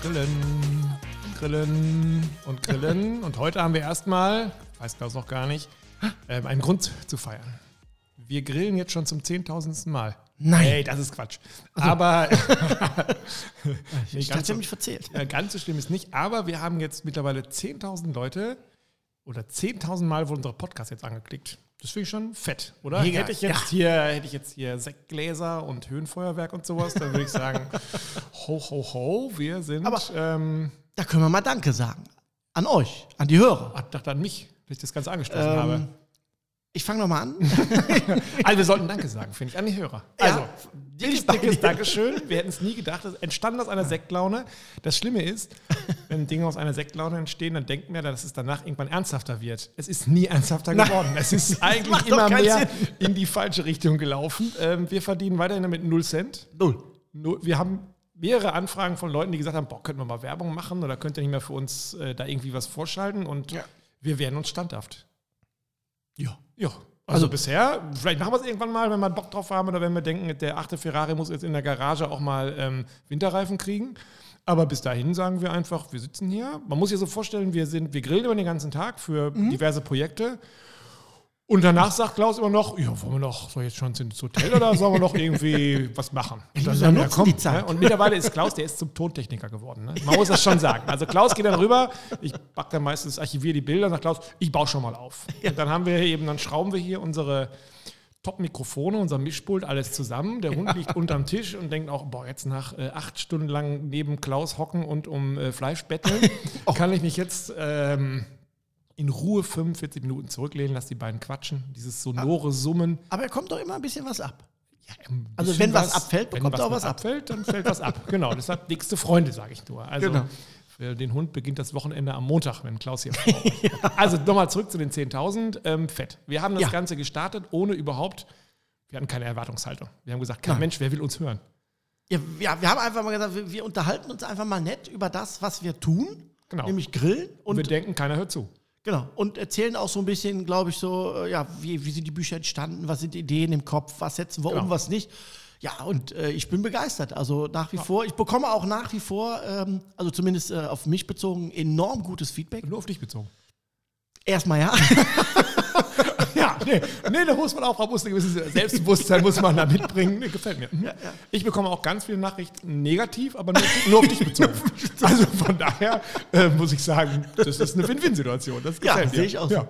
Grillen, grillen und grillen. Und heute haben wir erstmal, weiß Klaus noch gar nicht, ähm, einen Grund zu feiern. Wir grillen jetzt schon zum 10.000. Mal. Nein. Hey, das ist Quatsch. Aber Ich ganz hatte so- mich verzählt. ja, ganz so schlimm ist nicht. Aber wir haben jetzt mittlerweile 10.000 Leute oder 10.000 Mal wurde unser Podcast jetzt angeklickt. Das finde ich schon fett, oder? Mega, Hätte ich, jetzt hier, hätte ich jetzt hier Sektgläser und Höhenfeuerwerk und sowas, dann würde ich sagen, ho, ho, ho, wir sind. Aber- ähm, Da können wir mal Danke sagen. An euch, an die Hörer. ach, dachte an mich, dass ich das Ganze angestoßen habe. Ich fange nochmal an. Also wir sollten Danke sagen, finde ich, an die Hörer. Also, dickes, dickes. Dankeschön. Wir hätten es nie gedacht. Das entstand aus einer Sektlaune. Das Schlimme ist, wenn Dinge aus einer Sektlaune entstehen, dann denken wir, dass es danach irgendwann ernsthafter wird. Es ist nie ernsthafter geworden. Es ist eigentlich immer mehr Sinn. in die falsche Richtung gelaufen. Ähm, wir verdienen weiterhin damit 0 Cent. Null. Nur, wir haben mehrere Anfragen von Leuten, die gesagt haben, boah, könnten wir mal Werbung machen oder könnt ihr nicht mehr für uns äh, da irgendwie was vorschalten und Ja. wir werden uns standhaft. Ja. Ja. Also, Also- bisher, vielleicht machen wir es irgendwann mal, wenn wir Bock drauf haben oder wenn wir denken, der achte Ferrari muss jetzt in der Garage auch mal ähm, Winterreifen kriegen. Aber bis dahin sagen wir einfach, wir sitzen hier. Man muss sich so vorstellen, wir sind, wir grillen über den ganzen Tag für diverse Projekte. Und danach sagt Klaus immer noch, ja, wollen wir noch, soll jetzt schon ins Hotel oder sollen wir noch irgendwie was machen? Und dann sagen wir, nutzen, die Zeit. Ne? Und mittlerweile ist Klaus, der ist zum Tontechniker geworden. Ne? Man muss das schon sagen. Also Klaus geht dann rüber, ich back dann meistens, archiviere die Bilder, sagt Klaus, ich baue schon mal auf. Und dann haben wir eben, dann schrauben wir hier unsere Top-Mikrofone, unser Mischpult, alles zusammen. Der Hund liegt unterm Tisch und denkt auch, boah, jetzt nach äh, acht Stunden lang neben Klaus hocken und um äh, Fleisch betteln, kann ich mich jetzt ähm, in Ruhe 45 Minuten zurücklehnen, lass die beiden quatschen, dieses sonore Summen. Aber er kommt doch immer ein bisschen was ab. Ja, Also wenn was abfällt, bekommt er auch was ab. abfällt, dann fällt was ab. Genau, deshalb dickste Freunde, sage ich nur. Also Genau. für den Hund beginnt das Wochenende am Montag, wenn Klaus hier ist. Also nochmal zurück zu den 10.000. Ähm, fett. Wir haben das Ja. Ganze gestartet, ohne überhaupt, wir hatten keine Erwartungshaltung. Wir haben gesagt, kein Nein. Mensch, wer will uns hören? Ja, ja, wir haben einfach mal gesagt, wir, wir unterhalten uns einfach mal nett über das, was wir tun. Genau. Nämlich grillen. Und wir Und, denken, keiner hört zu. Genau, und erzählen auch so ein bisschen, glaube ich, so, äh, ja, wie, wie sind die Bücher entstanden, was sind Ideen im Kopf, was setzen wir Genau. um, was nicht. Ja, und äh, ich bin begeistert. Also nach wie vor, ich bekomme auch nach wie vor, ähm, also zumindest äh, auf mich bezogen, enorm gutes Feedback. Nur auf dich bezogen. Erstmal ja. Ja, nee, nee, da muss man auch, muss ein gewisses Selbstbewusstsein muss man da mitbringen. Nee, gefällt mir. Mhm. Ich bekomme auch ganz viele Nachrichten negativ, aber nur, nur auf dich bezogen. also von daher äh, muss ich sagen, das ist eine Win-Win-Situation. Das Ja, gefällt mir. sehe ich auch. Ja,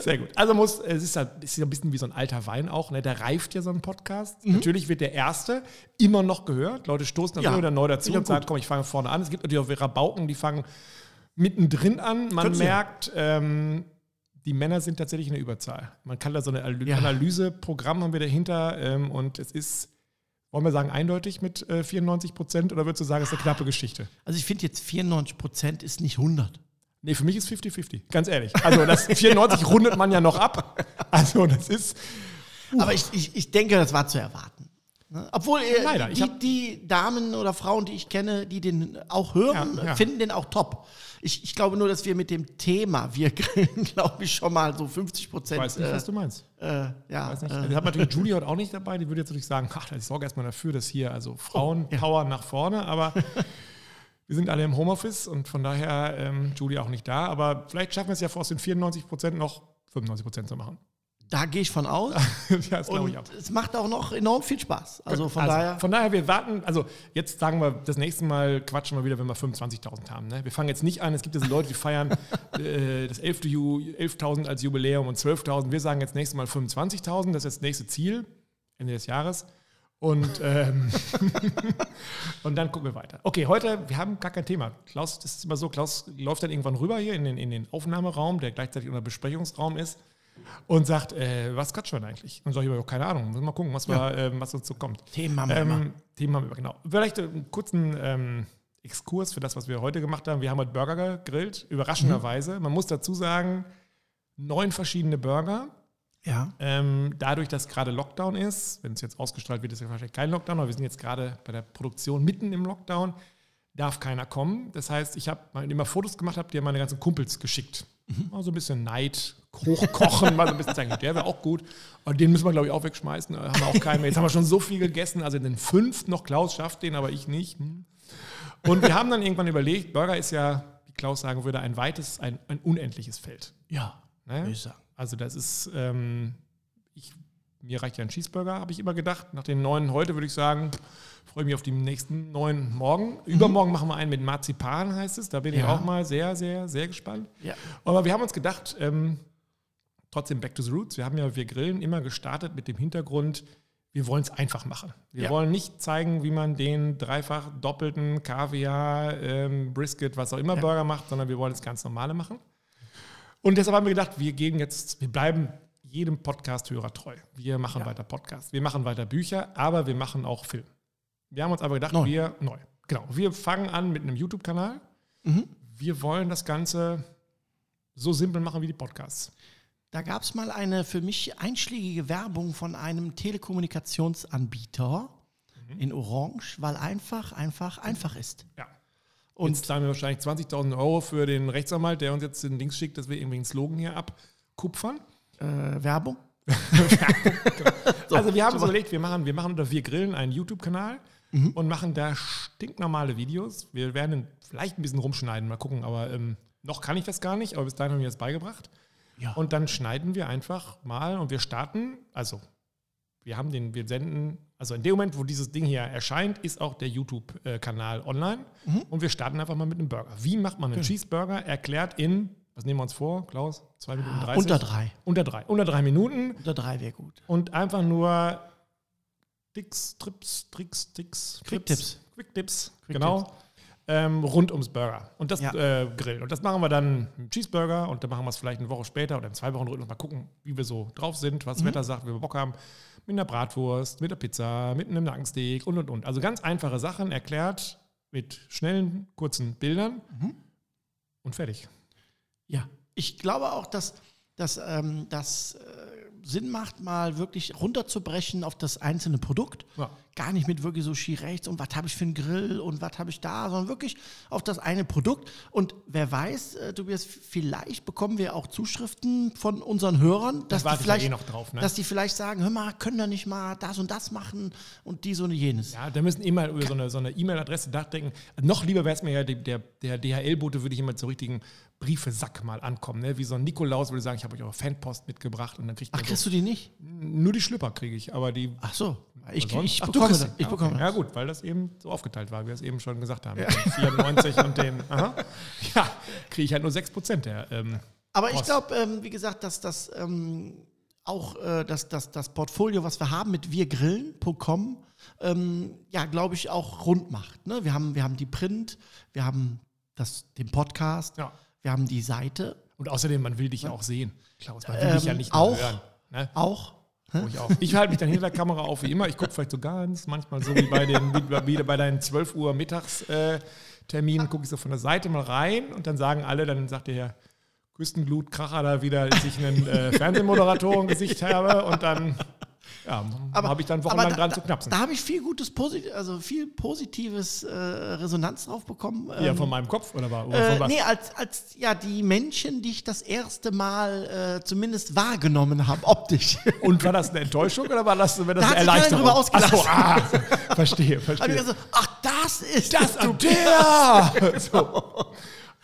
sehr gut. Also muss, es ist, ja, ist ja ein bisschen wie so ein alter Wein auch, ne? der reift ja so ein Podcast. Natürlich wird der erste immer noch gehört. Leute stoßen dann Mhm. Ja, wieder neu dazu und sagen, komm, ich fange vorne an. Es gibt natürlich auch Rabauken, die fangen mittendrin an. Man Können sie. merkt, ähm, die Männer sind tatsächlich in der Überzahl. Man kann da so ein Ja. Analyseprogramm haben wir dahinter ähm, und es ist, wollen wir sagen, eindeutig mit äh, 94 Prozent oder würdest du sagen, es ist eine knappe Geschichte? Also ich finde jetzt 94 Prozent ist nicht 100. Nee, für mich ist 50-50, ganz ehrlich. Also das 94 rundet man ja noch ab. Also das ist, Aber ich, ich, ich denke, das war zu erwarten. Ne? Obwohl äh, Leider, die, die Damen oder Frauen, die ich kenne, die den auch hören, Ja, ja. finden den auch top. Ich, ich glaube nur, dass wir mit dem Thema, wir grillen, glaube ich, schon mal so 50 ich Prozent. weiß nicht, äh, was du meinst. äh, ja, Weiß nicht. äh, Wir haben natürlich Julie heute auch nicht dabei, die würde jetzt natürlich sagen, ach, ich sorge erstmal dafür, dass hier also Frauenpower nach vorne, aber wir sind alle im Homeoffice und von daher ähm, Julie auch nicht da, aber vielleicht schaffen wir es ja vor aus den 94 Prozent noch 95 Prozent zu machen. Da gehe ich von aus. ja, das glaube Und ich auch. es macht auch noch enorm viel Spaß. Also von daher. Von daher, wir warten, also jetzt sagen wir, das nächste Mal quatschen wir wieder, wenn wir 25.000 haben. Ne? Wir fangen jetzt nicht an, es gibt diese Leute, die feiern äh, das 11. Ju- 11.000 als Jubiläum und 12.000. Wir sagen jetzt nächstes Mal 25.000, das ist das nächste Ziel, Ende des Jahres. Und, ähm, und dann gucken wir weiter. Okay, heute, wir haben gar kein Thema. Klaus, das ist immer so, Klaus läuft dann irgendwann rüber hier in den, in den Aufnahmeraum, der gleichzeitig unser Besprechungsraum ist und sagt, äh, was quatschen wir denn eigentlich? Und sage ich immer, keine Ahnung, müssen mal gucken, was, wir, ähm, was uns so kommt. Themen haben wir immer. Ähm, Themen haben wir, genau. Vielleicht einen kurzen ähm, Exkurs für das, was wir heute gemacht haben. Wir haben heute Burger gegrillt, überraschenderweise. Man muss dazu sagen, neun verschiedene Burger. Ja. Ähm, dadurch, dass gerade Lockdown ist, wenn es jetzt ausgestrahlt wird, ist ja wahrscheinlich kein Lockdown, aber wir sind jetzt gerade bei der Produktion mitten im Lockdown, darf keiner kommen. Das heißt, ich habe mal immer Fotos gemacht, habe dir meine ganzen Kumpels geschickt. Mal so ein bisschen Neid hochkochen, mal so ein bisschen zeigen, der wäre auch gut. Aber den müssen wir, glaube ich, auch wegschmeißen. Haben wir auch keinen mehr. Jetzt haben wir schon so viel gegessen. Also den fünften noch Klaus schafft den, aber ich nicht. Hm. Und wir haben dann irgendwann überlegt, Burger ist ja, wie Klaus sagen würde, ein weites, ein, ein unendliches Feld. Ja, Ne? ich sagen. Also das ist, ähm, ich, mir reicht ja ein Cheeseburger, habe ich immer gedacht. Nach den neuen heute würde ich sagen, freue ich mich auf die nächsten neuen morgen. Übermorgen machen wir einen mit Marzipan, heißt es. Da bin ich Ja. auch mal sehr, sehr, sehr gespannt. Ja. Aber wir haben uns gedacht, ähm, trotzdem back to the roots. Wir haben ja, wir grillen immer gestartet mit dem Hintergrund, wir wollen es einfach machen. Wir Ja. wollen nicht zeigen, wie man den dreifach doppelten Kaviar, ähm, Brisket, was auch immer Ja. Burger macht, sondern wir wollen es ganz normale machen. Und deshalb haben wir gedacht, wir gehen jetzt, wir bleiben jedem Podcast-Hörer treu. Wir machen Ja. weiter Podcasts, wir machen weiter Bücher, aber wir machen auch Film. Wir haben uns aber gedacht, Neu. wir neu. Genau. Wir fangen an mit einem YouTube-Kanal. Mhm. Wir wollen das Ganze so simpel machen wie die Podcasts. Da gab es mal eine für mich einschlägige Werbung von einem Telekommunikationsanbieter Mhm. in Orange, weil einfach, einfach, einfach ist. Ja. Und Jetzt zahlen wir wahrscheinlich 20.000 Euro für den Rechtsanwalt, der uns jetzt den Dings schickt, dass wir irgendwie einen Slogan hier abkupfern. äh, Werbung? also wir haben uns überlegt, wir machen, wir machen oder wir grillen einen YouTube-Kanal Mhm. und machen da stinknormale Videos. Wir werden vielleicht ein bisschen rumschneiden, mal gucken, aber ähm, noch kann ich das gar nicht, aber bis dahin haben wir das beigebracht. Ja. Und dann schneiden wir einfach mal und wir starten, also wir haben den, wir senden, also in dem Moment, wo dieses Ding hier erscheint, ist auch der YouTube-Kanal online Mhm. und wir starten einfach mal mit einem Burger. Wie macht man einen Cheeseburger? Erklärt in, was nehmen wir uns vor, Klaus? Zwei Minuten 30? Ah, Unter drei. Unter drei. Unter drei Minuten Unter drei wäre gut. und einfach nur Tricks, Trips, Tricks, Tricks, Quick-Tipps. Quick-Tipps, Quick genau. Ähm, rund ums Burger und das Ja. äh, Grillen. Und das machen wir dann mit Cheeseburger und dann machen wir es vielleicht eine Woche später oder in zwei Wochen rücken mal gucken, wie wir so drauf sind, was das Wetter sagt, wie wir Bock haben. Mit einer Bratwurst, mit der Pizza, mit einem Nackensteak und und und. Also ganz einfache Sachen erklärt mit schnellen, kurzen Bildern und fertig. Ja. Ich glaube auch, dass dass ähm, das äh, Sinn macht, mal wirklich runterzubrechen auf das einzelne Produkt. Ja. Gar nicht mit wirklich so schier rechts und was habe ich für einen Grill und was habe ich da, sondern wirklich auf das eine Produkt. Und wer weiß, äh, Tobias, vielleicht bekommen wir auch Zuschriften von unseren Hörern, dass die, ich ja vielleicht, eh noch drauf, ne? dass die vielleicht sagen, hör mal, können da nicht mal das und das machen und dies und jenes. Ja, da müssen immer über so eine so eine E-Mail-Adresse nachdenken. Noch lieber wäre es mir ja, der, der, DHL-Bote würde ich immer zu richtigen Briefesack mal ankommen. Ne? Wie so ein Nikolaus würde sagen, ich habe euch eure Fanpost mitgebracht und dann kriegt Ach, kriegst so, du die nicht? nur die Schlüpper kriege ich, aber die Ach so. Ich, sonst- ich Ach, bekomme das. sie. Ich Ja, bekomme okay. das. Ja gut, weil das eben so aufgeteilt war, wie wir es eben schon gesagt haben. Den 94 und den, aha. ja, kriege ich halt nur 6% der. Ähm, Aber ich glaube, ähm, wie gesagt, dass das ähm, auch äh, das, das, das Portfolio, was wir haben mit wirgrillen.com, ähm, ja, glaube ich, auch rund macht. Ne? Wir, haben, wir haben die Print, wir haben das, den Podcast, ja. Wir haben die Seite Und außerdem, man will dich ja auch sehen, Klaus. Man will dich Ähm, ja nicht nur auch. hören. Ne? auch. Ich, ich halte mich dann hinter der Kamera auf wie immer. Ich gucke vielleicht so ganz, manchmal so wie bei, den, wie, bei deinen 12 Uhr Mittagsterminen, äh, gucke ich so von der Seite mal rein und dann sagen alle, dann sagt der Herr Küstenglut Kracher da wieder, dass ich einen äh, Fernsehmoderatoren-Gesicht habe und dann ja, habe ich dann wochenlang da, dran da, zu knapsen. Da habe ich viel gutes, Posit also viel positives äh, Resonanz drauf bekommen. ja, Ähm, von meinem Kopf oder, war, oder von Äh, was? nee, als, als ja die Menschen, die ich das erste Mal äh, zumindest wahrgenommen habe, optisch. Und war das eine Enttäuschung oder war das, war das Da eine hat sich Erleichterung? ausgelassen. Ach so, ah, verstehe, verstehe. gesagt, ach, das ist Das du. und der! so.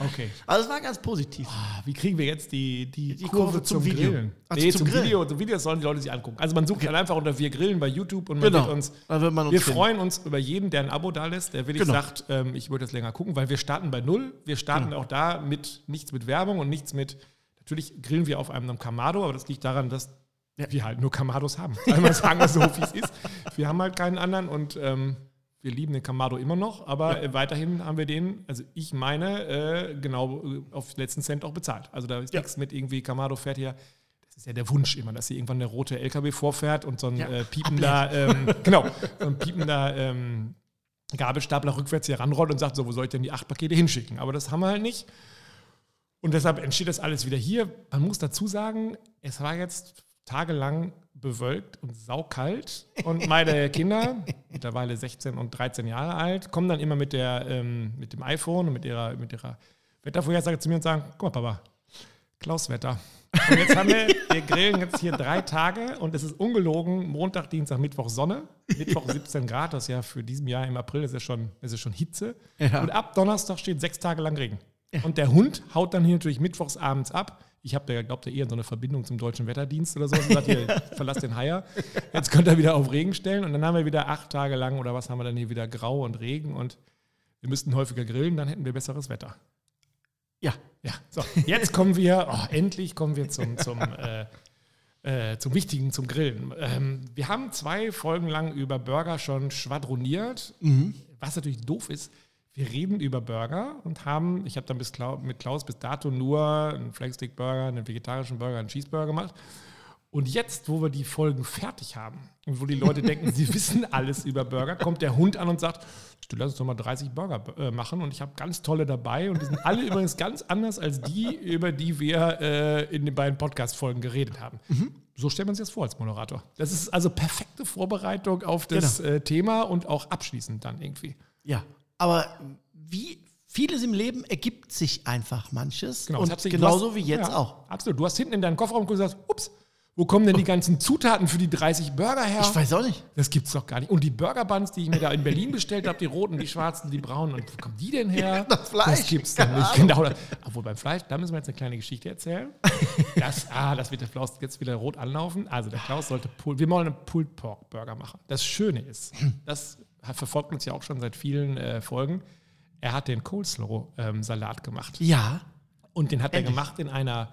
Okay. Also es war ganz positiv. Ah, Wie kriegen wir jetzt die, die, Die Kurve zum Video. Grillen? Also nee, zum zum, Grillen. Video. Zum Video sollen die Leute sich angucken. Also man sucht dann einfach unter Wir Grillen bei YouTube und man Genau. wird uns. Da wird man uns wir finden. freuen uns über jeden, der ein Abo da lässt, der wirklich Genau. sagt, ähm, ich würde das länger gucken, weil wir starten bei null. Wir starten Genau. auch da mit nichts mit Werbung und nichts mit. Natürlich grillen wir auf einem Kamado, aber das liegt daran, dass wir halt nur Kamados haben. Einmal sagen wir so, wie es ist. Wir haben halt keinen anderen und ähm, wir lieben den Kamado immer noch, aber äh, weiterhin haben wir den, also ich meine, äh, genau äh, auf letzten Cent auch bezahlt. Also da ist Ja. nichts mit irgendwie Kamado fährt hier. Das ist ja der Wunsch immer, dass hier irgendwann der rote LKW vorfährt und so ein Ja. äh, piepender, ähm, genau, so ein piepender ähm, Gabelstapler rückwärts hier ranrollt und sagt, so, wo soll ich denn die acht Pakete hinschicken? Aber das haben wir halt nicht. Und deshalb entsteht das alles wieder hier. Man muss dazu sagen, es war jetzt tagelang bewölkt und saukalt. Und meine Kinder, mittlerweile 16 und 13 Jahre alt, kommen dann immer mit, der, ähm, mit dem iPhone und mit ihrer, mit ihrer Wettervorhersage zu mir und sagen, guck mal, Papa, Klaus Wetter. Und jetzt haben wir, wir grillen jetzt hier drei Tage und es ist ungelogen, Montag, Dienstag, Mittwoch Sonne. Mittwoch 17 Grad, das ist ja für diesen Jahr im April, das ist ja schon, ist schon Hitze. Ja. Und ab Donnerstag steht sechs Tage lang Regen. Und der Hund haut dann hier natürlich mittwochs abends ab. Ich habe da, glaubt er, eher so eine Verbindung zum deutschen Wetterdienst oder so. Und sagt, hier, verlass den Haier. Jetzt könnt ihr wieder auf Regen stellen. Und dann haben wir wieder acht Tage lang, oder was haben wir dann hier wieder, Grau und Regen. Und wir müssten häufiger grillen, dann hätten wir besseres Wetter. Ja. Ja, so, jetzt kommen wir, oh, endlich kommen wir zum, zum, äh, äh, zum Wichtigen, zum Grillen. Ähm, wir haben zwei Folgen lang über Burger schon schwadroniert. Was natürlich doof ist, wir reden über Burger und haben, ich habe dann bis Klau mit Klaus bis dato nur einen Flagstick Burger, einen vegetarischen Burger, einen Cheeseburger gemacht. Und jetzt, wo wir die Folgen fertig haben und wo die Leute denken, sie wissen alles über Burger, kommt der Hund an und sagt, du lass uns doch mal 30 Burger äh, machen und ich habe ganz tolle dabei und die sind alle übrigens ganz anders als die, über die wir äh, in den beiden Podcast-Folgen geredet haben. So stellt man sich das vor als Moderator. Das ist also perfekte Vorbereitung auf das äh, Thema und auch abschließend dann irgendwie. Ja. Aber wie vieles im Leben ergibt sich einfach manches. Genau, es und genauso hast- wie jetzt ja, auch. Absolut. Du hast hinten in deinen Kofferraum gesagt, ups, wo kommen denn die ganzen Zutaten für die 30 Burger her? Ich weiß auch nicht. Das gibt's doch gar nicht. Und die Burger Buns, die ich mir da in Berlin bestellt habe, die roten, die schwarzen, die braunen, und wo kommen die denn her? das Fleisch. Das gibt's doch nicht. Genau. Obwohl beim Fleisch, da müssen wir jetzt eine kleine Geschichte erzählen. Das, ah, das wird der Klaus jetzt wieder rot anlaufen. Also der Klaus sollte Pulled, wir wollen einen Pulled Pork Burger machen. Das Schöne ist, das hat, verfolgt uns ja auch schon seit vielen äh, Folgen. Er hat den Coleslaw ähm, Salat gemacht. Ja. Und den hat er Endlich. gemacht in einer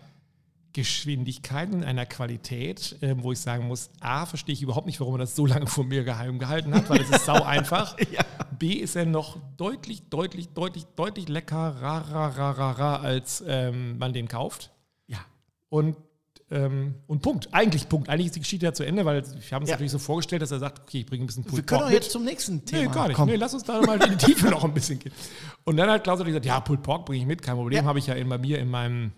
Geschwindigkeit, in einer Qualität, äh, wo ich sagen muss, A, verstehe ich überhaupt nicht, warum er das so lange von mir geheim gehalten hat, weil es ist sau einfach. B, ist er noch deutlich, deutlich, deutlich, deutlich leckerer, als ähm, man den kauft. Ja. Und, ähm, und Punkt. Eigentlich Punkt. Eigentlich ist die Geschichte ja zu Ende, weil wir haben es Ja. natürlich so vorgestellt, dass er sagt, okay, ich bringe ein bisschen Wir Pulled können Pork doch mit. jetzt zum nächsten Nee, Thema gar nicht. kommen. Nee, lass uns da mal in die Tiefe noch ein bisschen gehen. Und dann hat Klaus gesagt, ja, Pulled Pork bringe ich mit, kein Problem. Ja. Habe ich ja in, bei mir in meinem,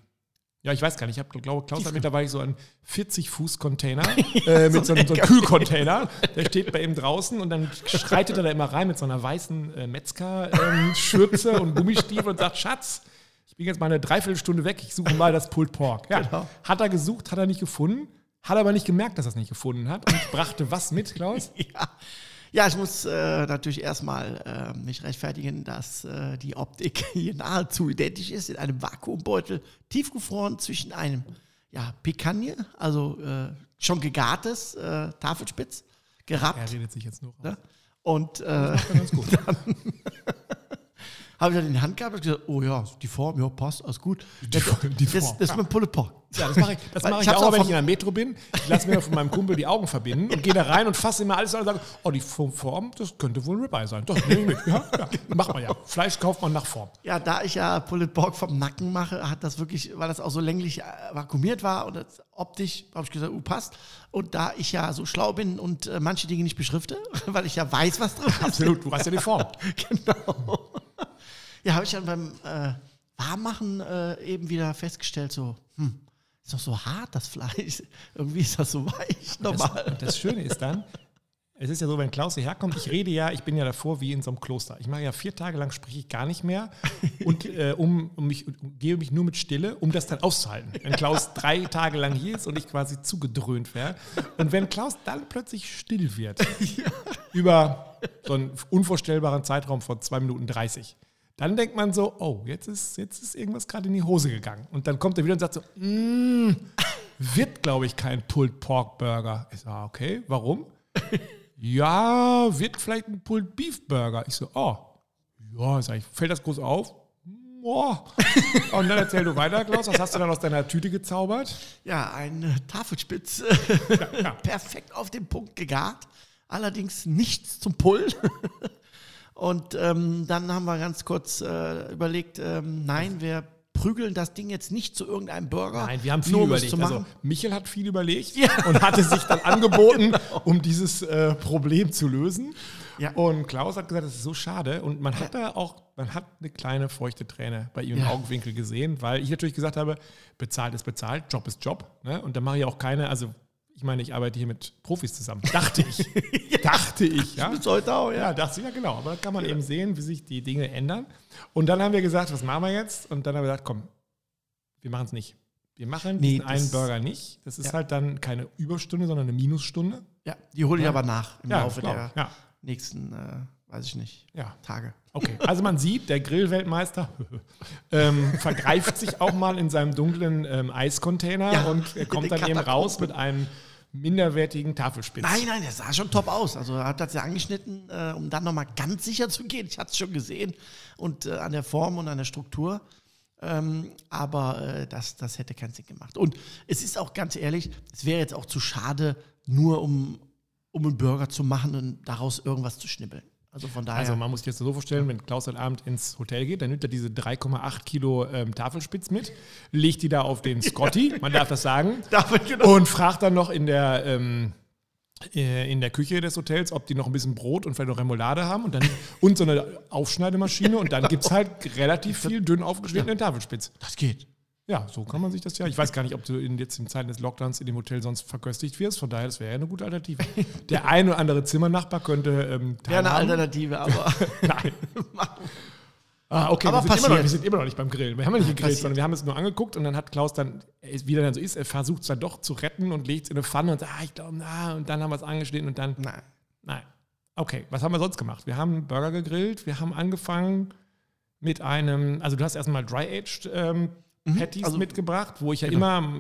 ja, ich weiß gar nicht, ich habe, glaube Klaus hat mittlerweile so einen 40-Fuß-Container äh, mit so, einem, so einem Kühlcontainer. Der steht bei ihm draußen und dann schreitet er da immer rein mit so einer weißen äh, Metzger-Schürze und Gummistiefel und sagt, Schatz, bin jetzt mal eine Dreiviertelstunde weg, ich suche mal das Pulled Pork. Ja, Genau. Hat er gesucht, hat er nicht gefunden, hat aber nicht gemerkt, dass er es nicht gefunden hat und brachte was mit, Klaus? Ja. Ja, ich muss äh, natürlich erstmal äh, mich rechtfertigen, dass äh, die Optik hier nahezu identisch ist, in einem Vakuumbeutel, tiefgefroren zwischen einem ja, Picanha, also äh, schon gegartes äh, Tafelspitz, gerappt. Er redet sich jetzt nur raus. Ne? Und äh, Ganz gut. habe ich dann in die Hand gehabt und gesagt, oh ja, die Form, ja, passt, alles gut. Die die das, Form. das ist mein Pulle Pork. Ja, das mache ich, das mache ich ich auch, auch wenn ich in der Metro bin. Ich lasse mir von meinem Kumpel die Augen verbinden und gehe da rein und fasse immer alles an und sage, oh, die Form, das könnte wohl ein Ribeye sein. Doch, nehme ich mit. Ja, ja, macht man ja. Fleisch kauft man nach Form. Ja, da ich ja Pulled Pork vom Nacken mache, hat das wirklich, weil das auch so länglich äh, vakuumiert war und das optisch, habe ich gesagt, uh, passt. Und da ich ja so schlau bin und äh, manche Dinge nicht beschrifte, weil ich ja weiß, was drin ist. Absolut, du hast ja die Form. genau. Ja, habe ich dann beim äh, Warmmachen äh, eben wieder festgestellt, so, hm, ist doch so hart, das Fleisch. Irgendwie ist das so weich, normal. Das, das Schöne ist dann, es ist ja so, wenn Klaus hierher kommt, ich rede ja, ich bin ja davor wie in so einem Kloster. Ich mache ja vier Tage lang, spreche ich gar nicht mehr und äh, um, um mich, um, gebe mich nur mit Stille, um das dann auszuhalten. Wenn Klaus drei Tage lang hier ist und ich quasi zugedröhnt werde. Und wenn Klaus dann plötzlich still wird, über so einen unvorstellbaren Zeitraum von zwei Minuten 30, dann denkt man so, oh, jetzt ist, jetzt ist irgendwas gerade in die Hose gegangen. Und dann kommt er wieder und sagt so, mm, wird, glaube ich, kein Pulled Pork Burger. Ich sage, okay, warum? ja, wird vielleicht ein Pulled Beef Burger. Ich so, oh, ja, sag ich, fällt das groß auf? Boah. Und dann erzähl du weiter, Klaus, was hast du dann aus deiner Tüte gezaubert? Ja, ein äh, Tafelspitz, ja. perfekt auf den Punkt gegart, allerdings nichts zum Pull. Und ähm, dann haben wir ganz kurz äh, überlegt, ähm, nein, wir prügeln das Ding jetzt nicht zu irgendeinem Burger. Nein, wir haben viel nur überlegt. Also, Michel hat viel überlegt Ja. und hatte sich dann angeboten, um dieses äh, Problem zu lösen. Ja. Und Klaus hat gesagt, das ist so schade. Und man hat da auch, man hat eine kleine feuchte Träne bei ihm im Ja. Augenwinkel gesehen, weil ich natürlich gesagt habe, bezahlt ist bezahlt, Job ist Job. Ne? Und da mache ich auch keine, also ich meine, ich arbeite hier mit Profis zusammen. Dachte ich. Dachte ich, ja. Bis heute auch, ja. Ja, dachte ich, ja genau. Aber da kann man eben sehen, wie sich die Dinge ändern. Und dann haben wir gesagt, was machen wir jetzt? Und dann haben wir gesagt, komm, wir machen es nicht. Wir machen Nee, diesen einen Burger nicht. Das ist Ja. halt dann keine Überstunde, sondern eine Minusstunde. Ja, die hole ich Ja. aber nach im Laufe genau. der ja, nächsten, äh, weiß ich nicht, ja. Tage. Okay, also man sieht, der Grillweltmeister ähm, vergreift sich auch mal in seinem dunklen ähm, Eiscontainer Ja, und er kommt dann eben raus mit einem minderwertigen Tafelspitz. Nein, nein, der sah schon top aus. Also er hat das ja angeschnitten, äh, um dann nochmal ganz sicher zu gehen. Ich hatte es schon gesehen und äh, an der Form und an der Struktur. Ähm, aber äh, das, das hätte keinen Sinn gemacht. Und es ist auch ganz ehrlich, es wäre jetzt auch zu schade, nur um, um einen Burger zu machen und daraus irgendwas zu schnibbeln. Also von daher. Also man muss sich jetzt so vorstellen, wenn Klaus heute Abend ins Hotel geht, dann nimmt er diese 3,8 Kilo ähm, Tafelspitz mit, legt die da auf den Scotty, man darf das sagen, Damit genau. und fragt dann noch in der, ähm, äh, in der Küche des Hotels, ob die noch ein bisschen Brot und vielleicht noch Remoulade haben und, dann, und so eine Aufschneidemaschine und dann gibt es halt relativ viel dünn aufgeschnittenen Tafelspitz. Das geht. Ja, so kann man sich das ja. Ich weiß gar nicht, ob du in, jetzt in Zeiten des Lockdowns in dem Hotel sonst verköstigt wirst. Von daher, das wäre ja eine gute Alternative. Der ein oder andere Zimmernachbar könnte ähm, Wäre eine. Alternative, aber Nein. Ah, okay, Aber wir, sind noch, wir sind immer noch nicht beim Grillen. Wir haben ja nicht gegrillt, Passiert. sondern wir haben es nur angeguckt und dann hat Klaus dann, wie er dann so ist, er versucht es dann doch zu retten und legt es in eine Pfanne und sagt, ah, ich glaube, na, und dann haben wir es angeschnitten und dann, nein. nein. Okay, was haben wir sonst gemacht? Wir haben Burger gegrillt, wir haben angefangen mit einem, also du hast erstmal Dry-Aged ähm, Patties also- mitgebracht, wo ich ja Genau. immer,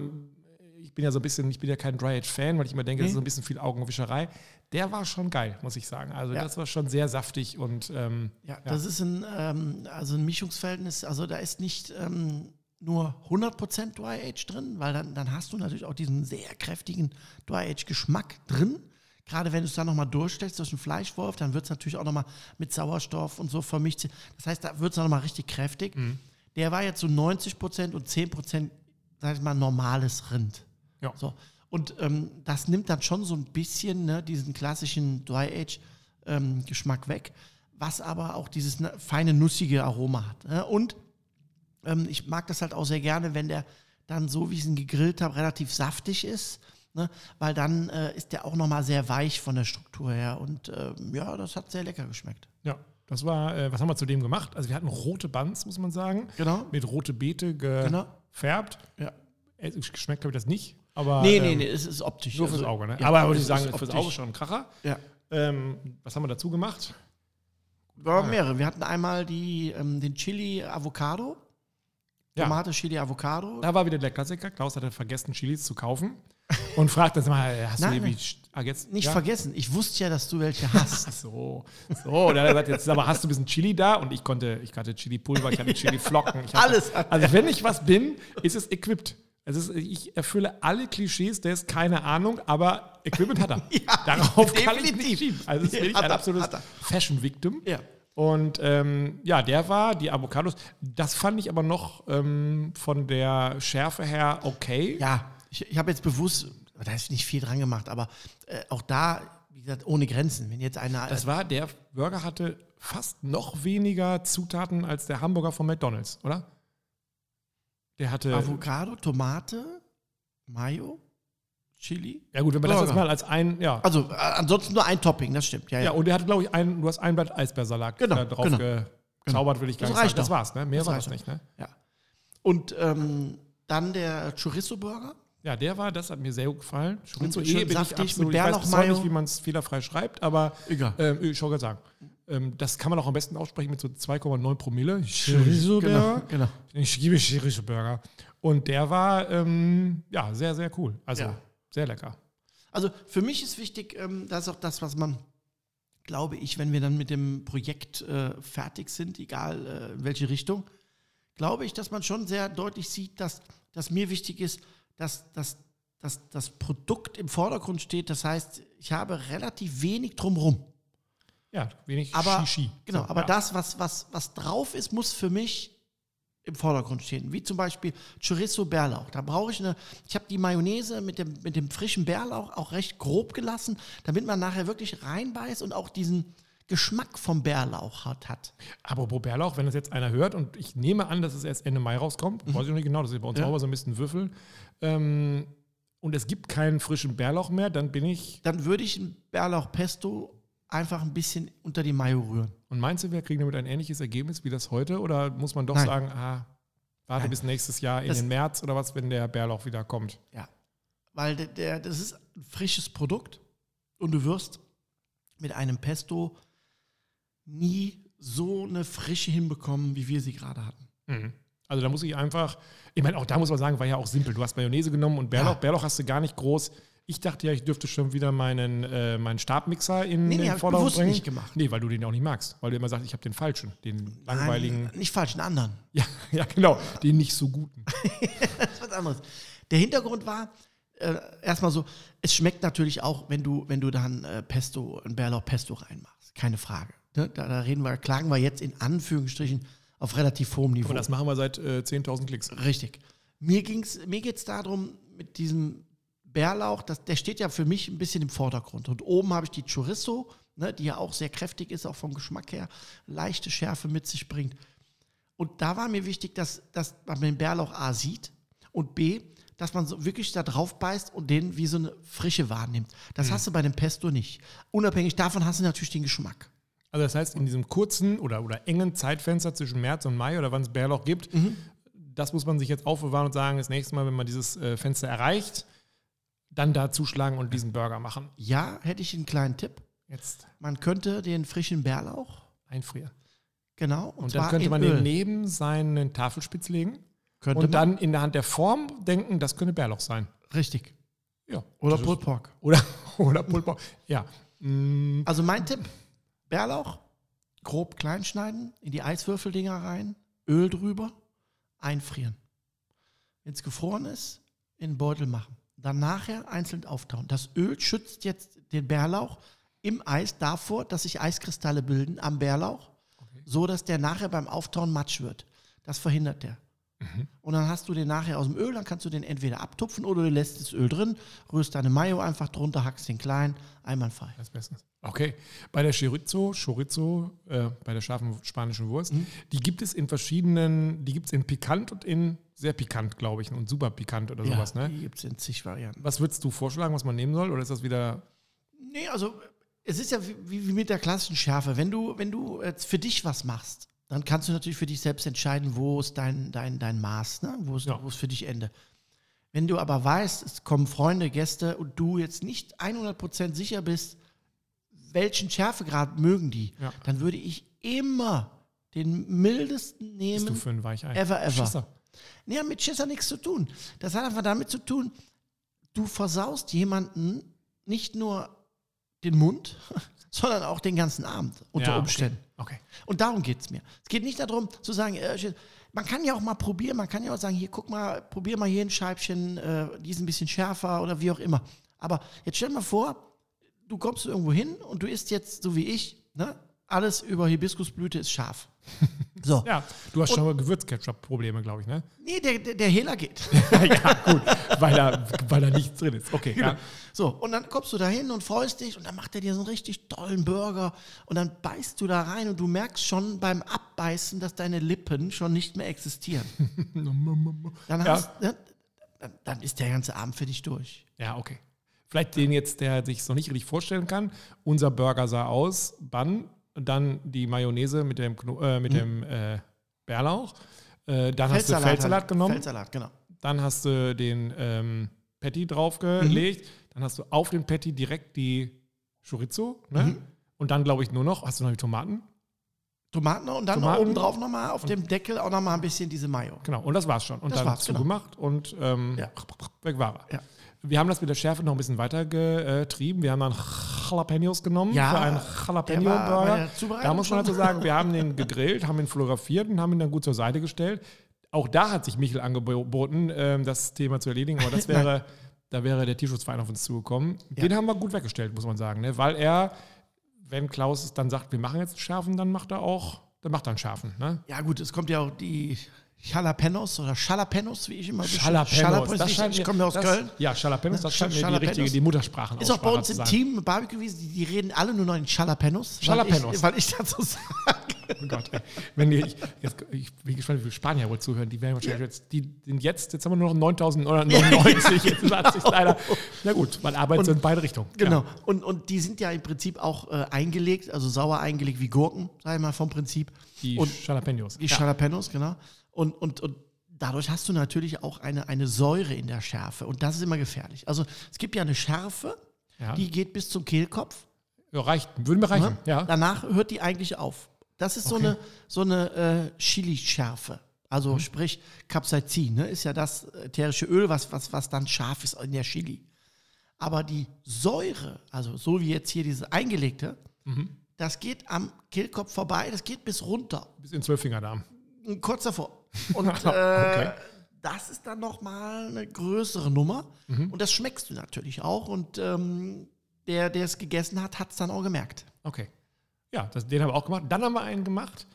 ich bin ja so ein bisschen, ich bin ja kein Dry-Aged-Fan, weil ich immer denke, das ist Nee. so ein bisschen viel Augenwischerei. Der war schon geil, muss ich sagen. Also Ja. das war schon sehr saftig und ähm, Ja, das ist ein, ähm, also ein Mischungsverhältnis, also da ist nicht ähm, nur 100% Dry Age drin, weil dann, dann hast du natürlich auch diesen sehr kräftigen Dry Age Geschmack drin. Gerade wenn du es dann nochmal durchstellst durch einen Fleischwolf, dann wird es natürlich auch nochmal mit Sauerstoff und so vermischt. Das heißt, da wird es nochmal richtig kräftig. Der war jetzt so 90% und 10%, sag ich mal, normales Rind. Ja. So. Und ähm, das nimmt dann schon so ein bisschen ne, diesen klassischen Dry-Age-Geschmack weg, was aber auch dieses ne, feine, nussige Aroma hat. Ne? Und ähm, ich mag das halt auch sehr gerne, wenn der dann so, wie ich ihn gegrillt habe, relativ saftig ist. Ne? Weil dann äh, ist der auch nochmal sehr weich von der Struktur her. Und ähm, ja, das hat sehr lecker geschmeckt. Ja, das war, äh, was haben wir zu dem gemacht? Also wir hatten rote Buns, muss man sagen. Genau. Mit rote Beete Genau. gefärbt. Ja. Äh, Geschmeckt habe ich das nicht. Aber, Nee, nee, ähm, nee, es ist optisch. Nur fürs Also, Auge, ne? ja, aber würde ich sagen, fürs. Auge schon ein Kracher. Ja. Ähm, was haben wir dazu gemacht? War mehrere. Wir hatten einmal die, ähm, den Chili Avocado. Ja. Tomate, Chili, Avocado. Da war wieder der Klassiker. Klaus hatte vergessen, Chilis zu kaufen. Und fragt dann mal, hast Nein, du irgendwie. Ah, jetzt, Nicht ja? vergessen, ich wusste ja, dass du welche hast. So. So, dann hat er gesagt, jetzt aber hast du ein bisschen Chili da und ich konnte, ich hatte Chili-Pulver, ich hatte Chili-Flocken. ich hatte- Alles hat Also wenn ich was bin, ist es equipped. Es ist, ich erfülle alle Klischees, der ist keine Ahnung, aber Equipment hat er. Ja, Darauf kann ich definitiv. nicht schieben. Also es ist wirklich ein absolutes. Fashion-Victim. Ja. Und ähm, ja, der war, die Avocados, das fand ich aber noch ähm, von der Schärfe her okay. Ja, ich, ich habe jetzt bewusst, da ist nicht viel dran gemacht, aber äh, auch da, wie gesagt, ohne Grenzen. Wenn jetzt einer. Das war, der Burger hatte fast noch weniger Zutaten als der Hamburger von McDonalds, oder? Der hatte. Avocado, Tomate, Mayo, Chili. ja, gut, wenn man das Burger. jetzt mal als ein. Ja. Also äh, ansonsten nur ein Topping, das stimmt. Ja, ja, ja. und der hatte, glaube ich, ein, du hast ein Blatt Eisbärsalat Genau, da drauf genau. gezaubert, will ich gar Das nicht sagen. Das doch. war's, ne? Mehr Das war das nicht, ne? ja. Und ähm, dann der Chorizo-Burger. Ja, der war, das hat mir sehr gut gefallen. Chorizo schön eh bin saftig ich absolut, mit ich weiß nicht, wie man es fehlerfrei schreibt, aber Egal. ähm, ich wollte gerade sagen, ähm, das kann man auch am besten aussprechen mit so 2,9 Promille. Genau, genau. Ich liebe Chorizo-Burger. Und der war, ähm, ja, sehr, sehr cool. Also, Ja. sehr lecker. Also für mich ist wichtig, ähm, das ist auch das, was man, glaube ich, wenn wir dann mit dem Projekt äh, fertig sind, egal äh, in welche Richtung, glaube ich, dass man schon sehr deutlich sieht, dass, dass mir wichtig ist, dass, dass, dass das Produkt im Vordergrund steht. Das heißt, ich habe relativ wenig drumherum. Ja, wenig Aber, Shishi. genau, So, aber ja. das, was, was, was drauf ist, muss für mich im Vordergrund stehen. Wie zum Beispiel Chorizo Bärlauch. Da brauche ich eine, ich habe die Mayonnaise mit dem, mit dem frischen Bärlauch auch recht grob gelassen, damit man nachher wirklich reinbeißt und auch diesen Geschmack vom Bärlauch hat. hat. Apropos Bärlauch, wenn das jetzt einer hört und ich nehme an, dass es erst Ende Mai rauskommt, weiß ich noch nicht genau, das ist bei uns Mhm. Ja. auch so ein bisschen Würfel, ähm, und es gibt keinen frischen Bärlauch mehr, dann bin ich, Dann würde ich ein Bärlauch-Pesto einfach ein bisschen unter die Mayo rühren. und meinst du, wir kriegen damit ein ähnliches Ergebnis wie das heute, oder muss man doch Nein. sagen, ah, Warte Nein. bis nächstes Jahr in Das- den März oder was, wenn der Bärlauch wieder kommt. Ja. Weil der, der, das ist ein frisches Produkt und du wirst mit einem Pesto nie so eine Frische hinbekommen, wie wir sie gerade hatten. Mhm. Also da muss ich einfach, ich meine, auch da muss man sagen, war ja auch simpel. Du hast Mayonnaise genommen und Bärlauch. Ja. Bärlauch hast du gar nicht groß. Ich dachte ja, ich dürfte schon wieder meinen, äh, meinen Stabmixer in Nee, nee, den Vordergrund bringen. nicht gemacht. Nee, weil du den auch nicht magst. Weil du immer sagst, ich habe den falschen, den langweiligen. Nein, nicht falsch, einen anderen. Ja, ja, genau, den nicht so guten. Das ist was anderes. Der Hintergrund war äh, erstmal so, es schmeckt natürlich auch, wenn du, wenn du dann äh, Pesto, ein Bärlauch-Pesto reinmachst. Keine Frage. Ne? Da, da reden wir, klagen wir jetzt in Anführungsstrichen auf relativ hohem Niveau. Und das machen wir seit äh, 10.000 Klicks. Richtig. Mir, ging's, mir geht es darum, mit diesem Bärlauch, das, der steht ja für mich ein bisschen im Vordergrund. Und oben habe ich die Chorizo, ne, die ja auch sehr kräftig ist, auch vom Geschmack her, leichte Schärfe mit sich bringt. Und da war mir wichtig, dass, dass man den Bärlauch A sieht und B, dass man so wirklich da drauf beißt und den wie so eine Frische wahrnimmt. Das hast du bei dem Pesto nicht. Unabhängig davon hast du natürlich den Geschmack. Also das heißt, in diesem kurzen oder, oder engen Zeitfenster zwischen März und Mai oder wann es Bärlauch gibt, Mhm. das muss man sich jetzt aufbewahren und sagen, das nächste Mal, wenn man dieses äh, Fenster erreicht, dann da zuschlagen und diesen Burger machen. Ja, hätte ich einen kleinen Tipp. Jetzt Man könnte den frischen Bärlauch, einfrieren. genau, Und, zwar dann könnte man Öl. den neben seinen Tafelspitz legen Könnte und dann in der Hand der Form denken, das könnte Bärlauch sein. Richtig. Ja. Oder Pulled Pork. Oder, oder Pulpo. Ja. Mm, Also mein Tipp: Bärlauch, grob klein schneiden, in die Eiswürfeldinger rein, Öl drüber, einfrieren. Wenn es gefroren ist, in den Beutel machen. Dann nachher einzeln auftauen. Das Öl schützt jetzt den Bärlauch im Eis davor, dass sich Eiskristalle bilden am Bärlauch, so dass der nachher beim Auftauen matsch wird. Das verhindert der. Und dann hast du den nachher aus dem Öl, dann kannst du den entweder abtupfen oder du lässt das Öl drin, rührst deine Mayo einfach drunter, hackst den klein, einwandfrei. Das Bestens. Okay. Bei der Chorizo, Chorizo, äh, bei der scharfen spanischen Wurst, die gibt es in verschiedenen, die gibt es in pikant und in sehr pikant, glaube ich, und super pikant oder sowas, ne? Die gibt es in zig Varianten. Was würdest du vorschlagen, was man nehmen soll? Oder ist das wieder. Nee, also es ist ja wie, wie mit der klassischen Schärfe. Wenn du, wenn du jetzt für dich was machst, dann kannst du natürlich für dich selbst entscheiden, wo ist dein, dein, dein Maß, ne? wo, ist, Ja. wo ist für dich Ende. Wenn du aber weißt, es kommen Freunde, Gäste und du jetzt nicht 100% sicher bist, welchen Schärfegrad mögen die, Ja. dann würde ich immer den mildesten Bist nehmen. du für ein Weichei? Ever, ever. Schisser. Nee, mit Schisser nichts zu tun. Das hat einfach damit zu tun, du versaust jemanden nicht nur den Mund, sondern auch den ganzen Abend unter Ja. Umständen. Okay. Und darum geht es mir. Es geht nicht darum zu sagen, äh, man kann ja auch mal probieren, man kann ja auch sagen, hier guck mal, probier mal hier ein Scheibchen, äh, die ist ein bisschen schärfer oder wie auch immer. Aber jetzt stell mal vor, du kommst irgendwo hin und du isst jetzt so wie ich, ne? Alles über Hibiskusblüte ist scharf. So. Ja, du hast schon mal Gewürzketchup-Probleme, glaube ich, ne? Nee, der, der, der Hehler geht. ja, gut, weil da, weil da nichts drin ist. Okay, ja. So, und dann kommst du da hin und freust dich und dann macht er dir so einen richtig tollen Burger und dann beißt du da rein und du merkst schon beim Abbeißen, dass deine Lippen schon nicht mehr existieren. Dann, Ja. hast, ne, dann, dann ist der ganze Abend für dich durch. Ja, okay. Vielleicht den jetzt, der sich noch nicht richtig vorstellen kann. Unser Burger sah aus, Bann, dann die Mayonnaise mit dem, Kno äh, mit dem äh, Bärlauch. Äh, dann hast du Feldsalat halt. genommen. Feldsalat, genau. Dann hast du den ähm, Patty draufgelegt. Mhm. Dann hast du auf den Patty direkt die Chorizo. Ne? Mhm. Und dann, glaube ich, nur noch, hast du noch die Tomaten? Tomaten und dann Tomaten. oben drauf nochmal auf dem Deckel auch nochmal ein bisschen diese Mayo. Genau, und das war's schon. Und Das dann war's, genau. zugemacht und ähm, Ja. weg war er. Ja. Wir haben das mit der Schärfe noch ein bisschen weiter getrieben. Wir haben dann Jalapenos genommen Ja, für einen Jalapeno-Burger. Da muss man dazu sagen, wir haben den gegrillt, haben ihn fotografiert und haben ihn dann gut zur Seite gestellt. Auch da hat sich Michel angeboten, ähm, das Thema zu erledigen, aber das wäre, da wäre der Tierschutzverein auf uns zugekommen. Den haben wir gut weggestellt, muss man sagen, ne? weil er, wenn Klaus dann sagt, wir machen jetzt einen Schärfen, dann macht er auch, dann macht er einen Schärfen. Ne? Ja gut, es kommt ja auch die Jalapenos oder Jalapenos, wie ich immer Jalapenos. Das ich mir- komme ja aus das, Köln. Ja, Jalapenos, das scheint mir die richtige, die Muttersprache Ist auch bei uns im Team Barbecue gewesen, die, die reden alle nur noch in Jalapenos. Jalapenos. Weil ich, weil ich dazu sage. Oh Gott, ey. Wenn die, ich, jetzt, ich bin gespannt, wie viele Spanier wohl zuhören. Die werden wahrscheinlich jetzt, die sind jetzt, jetzt haben wir nur noch 9099. Jetzt hat sich leider. Na gut, weil Arbeit sind in beide Richtungen. Genau. Und, und die sind ja im Prinzip auch äh, eingelegt, also sauer eingelegt wie Gurken, sag ich mal, vom Prinzip. Die und Jalapenos. die Jalapenos, genau. Und, und, und dadurch hast du natürlich auch eine, eine Säure in der Schärfe und das ist immer gefährlich. Also es gibt ja eine Schärfe, Ja. die geht bis zum Kehlkopf. Ja, reicht. Würde mir reichen. ne? Ja. Danach hört die eigentlich auf. Das ist so Okay. eine, so eine äh, Chili-Schärfe. Also Mhm. sprich Capsaicin, ne, ist ja das ätherische Öl, was, was, was dann scharf ist in der Chili. Aber die Säure, also so wie jetzt hier diese eingelegte, Mhm. das geht am Kehlkopf vorbei, das geht bis runter. Bis in Zwölffingerdarm. Kurz davor. Und äh, Okay. das ist dann nochmal eine größere Nummer. Mhm. Und das schmeckst du natürlich auch. Und ähm, der, der es gegessen hat, hat es dann auch gemerkt. Okay. Ja, das, den haben wir auch gemacht. Dann haben wir einen gemacht,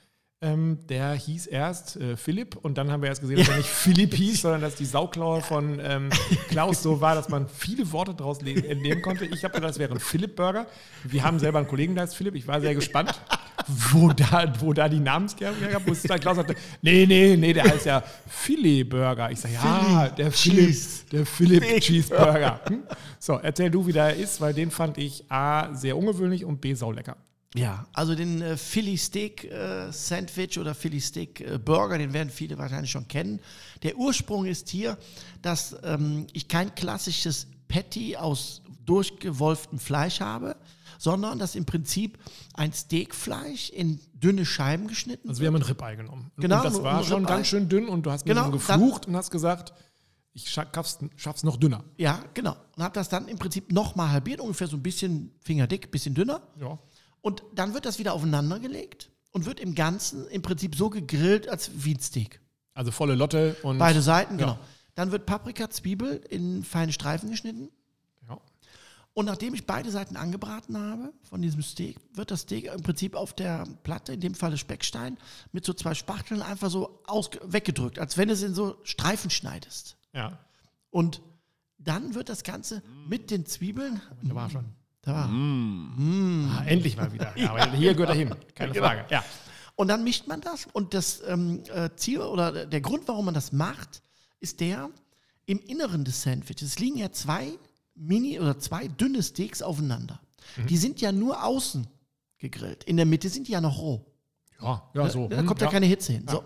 ähm, der hieß erst äh, Philipp und dann haben wir erst gesehen, dass er nicht Philipp hieß, sondern dass die Sauklaue von ähm, Klaus so war, dass man viele Worte daraus entnehmen konnte. Ich habe gedacht, das wäre ein Philipp-Burger. Wir haben selber einen Kollegen, der heißt Philipp. Ich war sehr gespannt, wo da, wo da die Namensgebung herkam. Wo es dann Klaus sagte, nee, nee, nee, der heißt ja Philly-Burger. Ich sage, ja, der Philipp, der Philipp Cheeseburger. Hm? So, erzähl du, wie der ist, weil den fand ich A, sehr ungewöhnlich und B, saulecker. Ja, also den äh, Philly Steak äh, Sandwich oder Philly Steak äh, Burger, den werden viele wahrscheinlich schon kennen. Der Ursprung ist hier, dass ähm, ich kein klassisches Patty aus durchgewolftem Fleisch habe, sondern dass im Prinzip ein Steakfleisch in dünne Scheiben geschnitten Also wir haben ein Ribeye genommen. Genau, Und das ein war schon Ribeye. ganz schön dünn und du hast mir Genau, geflucht und hast gesagt, ich schaff's, schaff's noch dünner. Ja, genau. Und habe das dann im Prinzip nochmal halbiert, ungefähr so ein bisschen fingerdick, bisschen dünner. Ja. Und dann wird das wieder aufeinander gelegt und wird im Ganzen im Prinzip so gegrillt, als wie ein Steak. Also volle Lotte und Beide Seiten, ja. genau. Dann wird Paprika, Zwiebel in feine Streifen geschnitten. Ja. Und nachdem ich beide Seiten angebraten habe von diesem Steak, wird das Steak im Prinzip auf der Platte, in dem Falle Speckstein, mit so zwei Spachteln einfach so weggedrückt, als wenn du es in so Streifen schneidest. ja. Und dann wird das Ganze mit den Zwiebeln. Da war schon. Da war. Ah, endlich mal wieder. Ja, aber hier gehört er hin. Keine Genau. Frage. Ja. Und dann mischt man das. Und das ähm, äh, Ziel oder der Grund, warum man das macht, ist der, im Inneren des Sandwiches liegen ja zwei Mini- oder zwei dünne Steaks aufeinander. Mhm. Die sind ja nur außen gegrillt. In der Mitte sind die ja noch roh. Ja, ja, so. Da Hm, kommt ja, ja. keine Hitze hin. So.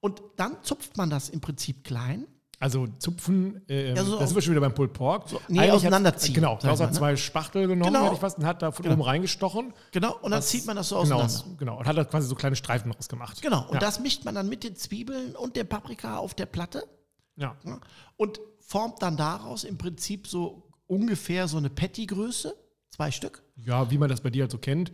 Und dann zupft man das im Prinzip klein. Also Zupfen, ähm, Ja, so das auf- sind wir schon wieder beim Pulled Pork. nee, Eigentlich auseinanderziehen, genau, Klaus hat ne? zwei Spachtel genommen, Genau. hätte ich was, und hat da von Genau. oben reingestochen. Genau. Und dann Was- zieht man das so genau, auseinander. Genau, und hat da quasi so kleine Streifen draus gemacht. Genau. Und ja. das mischt man dann mit den Zwiebeln und der Paprika auf der Platte. Ja. Ja, und formt dann daraus im Prinzip so ungefähr so eine Patty-Größe, zwei Stück. ja, wie man das bei dir halt so kennt,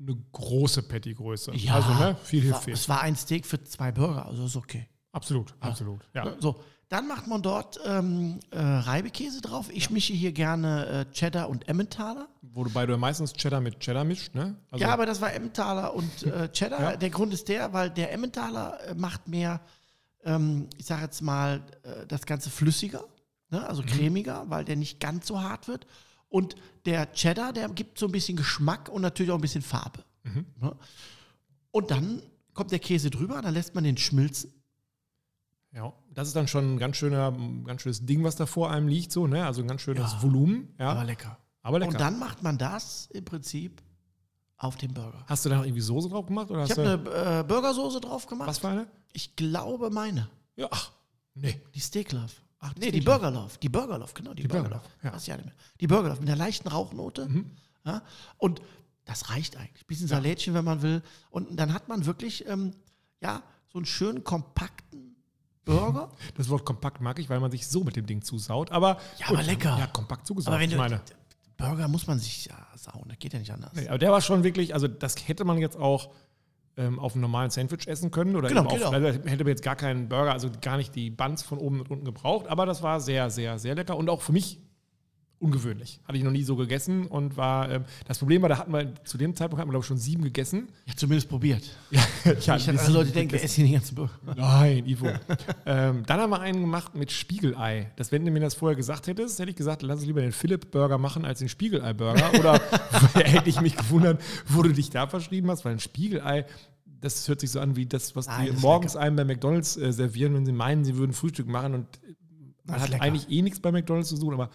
eine große Patty-Größe. also, ne, viel viel. Es war ein Steak für zwei Burger, also ist okay. Absolut, absolut. Ja. So, dann macht man dort ähm, äh, Reibekäse drauf. Ich mische hier gerne äh, Cheddar und Emmentaler. Wobei du ja meistens Cheddar mit Cheddar mischt, ne? Also, ja, aber das war Emmentaler und äh, Cheddar. Ja. Der Grund ist der, weil der Emmentaler äh, macht mehr, ähm, ich sage jetzt mal, äh, das Ganze flüssiger, ne? Mhm. also cremiger, weil der nicht ganz so hart wird. Und der Cheddar, der gibt so ein bisschen Geschmack und natürlich auch ein bisschen Farbe. Mhm. Ne? Und dann kommt der Käse drüber, dann lässt man den schmilzen. ja, das ist dann schon ein ganz schöner, ganz schönes Ding, was da vor einem liegt, so, ne? Also ein ganz schönes Ja, Volumen. Ja, Aber lecker. aber lecker. Und dann macht man das im Prinzip auf den Burger. Hast du da noch irgendwie Soße drauf gemacht? Oder Ich habe eine äh, Burgersoße drauf gemacht. was für eine? Ich glaube meine. Ja, ach, nee. Die Steak Love. Ach, nee, die. Burger Love. Die Burger Love, genau. Die, Die Burger Burger Love. Ja. Weiß ich ja nicht mehr. Die Burger Love mit der leichten Rauchnote. Mhm. Ja, und das reicht eigentlich. Bisschen Salätchen, wenn man will. Und dann hat man wirklich, ähm, ja, so einen schönen, kompakten Burger. Das Wort kompakt mag ich, weil man sich so mit dem Ding zusaut. Aber, Ja, aber lecker. Ja, kompakt zugesaugt. Aber wenn ich du, meine. Burger muss man sich ja sauen. Das geht ja nicht anders. Nee, aber der war schon wirklich, also das hätte man jetzt auch ähm, auf einem normalen Sandwich essen können. Oder Genau, auf, auch. also hätte man jetzt gar keinen Burger, also gar nicht die Buns von oben und unten gebraucht. Aber das war sehr, sehr, sehr lecker und auch für mich ungewöhnlich. Hatte ich noch nie so gegessen und war, ähm, das Problem war, da hatten wir, zu dem Zeitpunkt hatten wir, glaube ich, schon sieben gegessen. Ja, zumindest probiert. Ja, ich hatte hatte also Leute denken, wir essen hier den ganzen Burger. Nein, Ivo. ähm, dann haben wir einen gemacht mit Spiegelei. Das, wenn du mir das vorher gesagt hättest, hätte ich gesagt, lass uns lieber den Philipp-Burger machen als den Spiegelei-Burger. Oder hätte ich mich gewundert, wo du dich da verschrieben hast, weil ein Spiegelei, das hört sich so an wie das, was Nein, die das morgens einem bei McDonalds äh, servieren, wenn sie meinen, sie würden Frühstück machen. Und man hat lecker. eigentlich eh nichts bei McDonalds zu tun, aber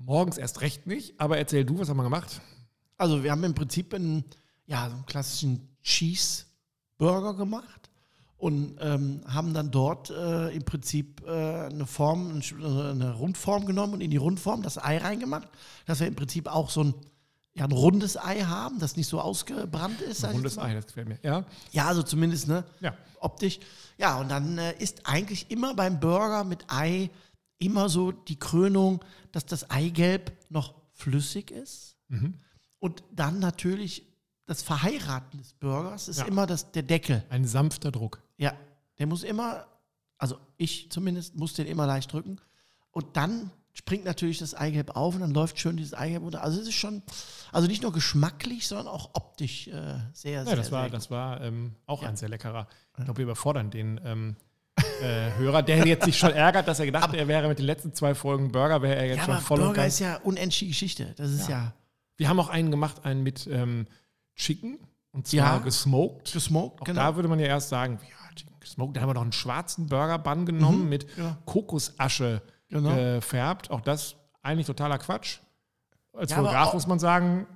morgens erst recht nicht. Aber erzähl du, was haben wir gemacht? Also wir haben im Prinzip einen, ja, einen klassischen Cheeseburger gemacht. und ähm, haben dann dort äh, im Prinzip äh, eine Form, ein äh, eine Rundform genommen und in die Rundform das Ei reingemacht, dass wir im Prinzip auch so ein, ja, ein rundes Ei haben, das nicht so ausgebrannt ist. ich Rundes. Ei, das gefällt mir. Ja, Ja, also zumindest, ne? Ja. Optisch. Ja, und dann äh, ist eigentlich immer beim Burger mit Ei immer so die Krönung, dass das Eigelb noch flüssig ist. Mhm. Und dann natürlich das Verheiraten des Burgers ist Ja. immer das, der Deckel. ein sanfter Druck. Ja, der muss immer, also ich zumindest muss den immer leicht drücken. Und dann springt natürlich das Eigelb auf und dann läuft schön dieses Eigelb runter. Also es ist schon, also nicht nur geschmacklich, sondern auch optisch äh, sehr, Ja, sehr, das war, sehr das war ähm, auch Ja. ein sehr leckerer. Ich glaube, wir überfordern den ähm, äh, Hörer, der jetzt sich schon ärgert, dass er gedacht hat, er wäre mit den letzten zwei Folgen Burger, wäre er jetzt Ja, schon aber voll und Burger ganz. ist ja unendliche Geschichte. Das ist ja, Wir haben auch einen gemacht, einen mit ähm, Chicken und zwar Ja. gesmoked. gesmoked, Auch genau. da würde man ja erst sagen, ja, Chicken gesmoked. Da haben wir noch einen schwarzen Burger-Bun genommen mit ja. Kokosasche Genau. gefärbt. Auch das eigentlich totaler Quatsch. Als Ja, Fotograf muss man sagen,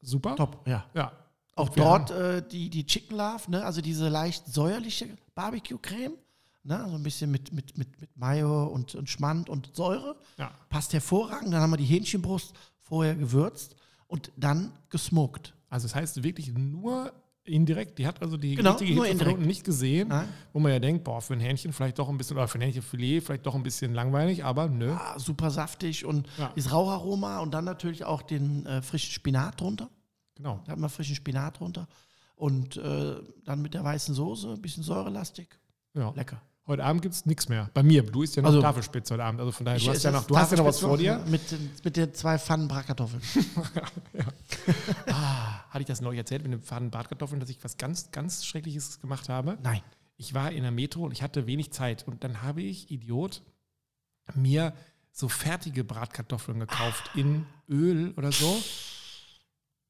super. Top, ja. Ja. Auch dort äh, die, die Chicken Love, ne? also diese leicht säuerliche Barbecue-Creme, ne? also ein bisschen mit, mit, mit, mit Mayo und, und Schmand und Säure. Ja. Passt hervorragend. Dann haben wir die Hähnchenbrust vorher gewürzt und dann gesmoked. Also das heißt wirklich nur indirekt. Die hat also die Genau, richtige Hitze indirekt. nicht gesehen, Nein. wo man ja denkt, boah, für ein Hähnchen vielleicht doch ein bisschen, oder für ein Hähnchenfilet vielleicht doch ein bisschen langweilig, aber nö. Ah, super saftig und Ja. dieses Raucharoma und dann natürlich auch den äh, frischen Spinat drunter. Genau. Da hat man frischen Spinat drunter. Und äh, dann mit der weißen Soße, ein bisschen säurelastig. Ja. Lecker. Heute Abend gibt es nichts mehr. Bei mir, du isst ja noch Also- Tafelspitze heute Abend. Also von daher, du hast ja noch, du hast ja noch was vor dir. Mit, den- mit den zwei Pfannen Bratkartoffeln. Ah, hatte ich das neulich erzählt mit den faden Bratkartoffeln, dass ich was ganz, ganz Schreckliches gemacht habe? Nein. Ich war in der Metro und ich hatte wenig Zeit. Und dann habe ich, Idiot, mir so fertige Bratkartoffeln gekauft in Öl oder so.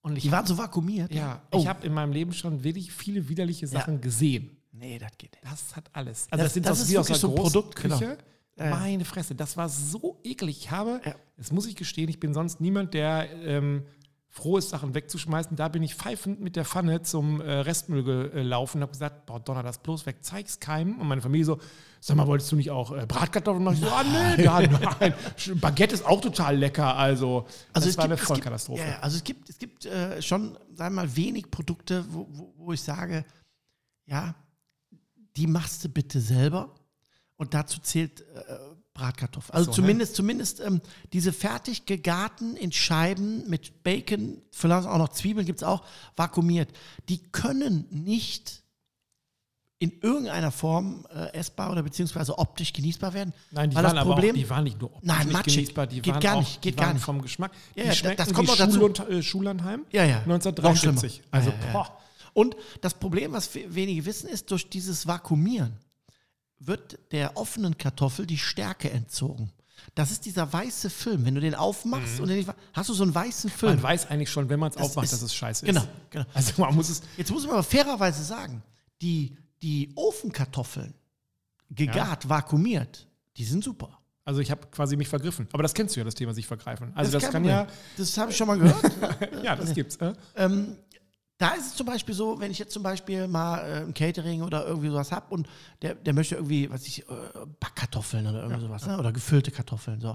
Und ich Die waren so vakuumiert. Ja, Oh. ich habe in meinem Leben schon wirklich viele widerliche Sachen gesehen. Nee, das geht nicht. Das hat alles. Also Das- sind das so ist wirklich so ein Produkt, Großküche. genau. Meine Fresse, das war so eklig. Ich habe, Ja. das muss ich gestehen, ich bin sonst niemand, der ähm, froh ist, Sachen wegzuschmeißen. Da bin ich pfeifend mit der Pfanne zum äh, Restmüll gelaufen und habe gesagt, boah, donner das bloß weg, zeig's keinem. Und meine Familie so, sag mal, wolltest du nicht auch äh, Bratkartoffeln machen? Ich so, ah, nee, ja, nein. Baguette ist auch total lecker. Also, das es war gibt- eine Vollkatastrophe. Gibt, ja, also es gibt, es gibt äh, schon, sagen wir mal, wenig Produkte, wo, wo, wo ich sage, ja, die machst du bitte selber. Und dazu zählt äh, Bratkartoffeln. Also So, ne? zumindest, zumindest ähm, diese fertig gegarten in Scheiben mit Bacon, vielleicht auch noch Zwiebeln gibt es auch, vakuumiert. Die können nicht in irgendeiner Form äh, essbar oder beziehungsweise optisch genießbar werden. Nein, die Weil waren das aber Problem, auch, die waren nicht nur optisch Nein, matschig. genießbar, die Geht waren gar auch, nicht, geht die gar nicht. vom Geschmack. Ja, ja, das kommt noch dazu. Schul und, äh, Schullandheim Ja, ja. 1973. Noch Also. Ja, ja. boah. Und das Problem, was we- wenige wissen, ist, durch dieses Vakuumieren wird der offenen Kartoffel die Stärke entzogen. Das ist dieser weiße Film. Wenn du den aufmachst und den nicht, hast du so einen weißen Film. Mhm. Man weiß eigentlich schon, wenn man es Das aufmacht, ist- dass es scheiße genau, ist. genau. Also man muss es. Jetzt muss man aber fairerweise sagen, die, die Ofenkartoffeln, gegart, vakuumiert, die sind super. Also ich habe quasi mich vergriffen. Aber das kennst du ja, das Thema sich vergreifen. Also das, ist kann ja. Das habe ich schon mal gehört. Ja, das gibt's. Äh? Ähm, da ist es zum Beispiel so, wenn ich jetzt zum Beispiel mal äh, ein Catering oder irgendwie sowas habe und der, der möchte irgendwie, was ich, äh, Backkartoffeln oder irgendwie sowas, ne? oder gefüllte Kartoffeln, so.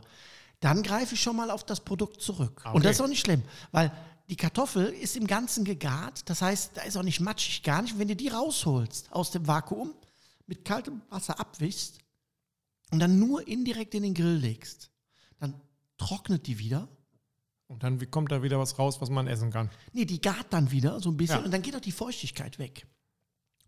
Dann greife ich schon mal auf das Produkt zurück. Ah, Und das ist okay. auch nicht schlimm, weil die Kartoffel ist im Ganzen gegart, das heißt, da ist auch nicht matschig, gar nicht. Und wenn du die rausholst aus dem Vakuum, mit kaltem Wasser abwischst und dann nur indirekt in den Grill legst, dann trocknet die wieder Und dann kommt da wieder was raus, was man essen kann. Nee, die gart dann wieder so ein bisschen Ja. und dann geht auch die Feuchtigkeit weg.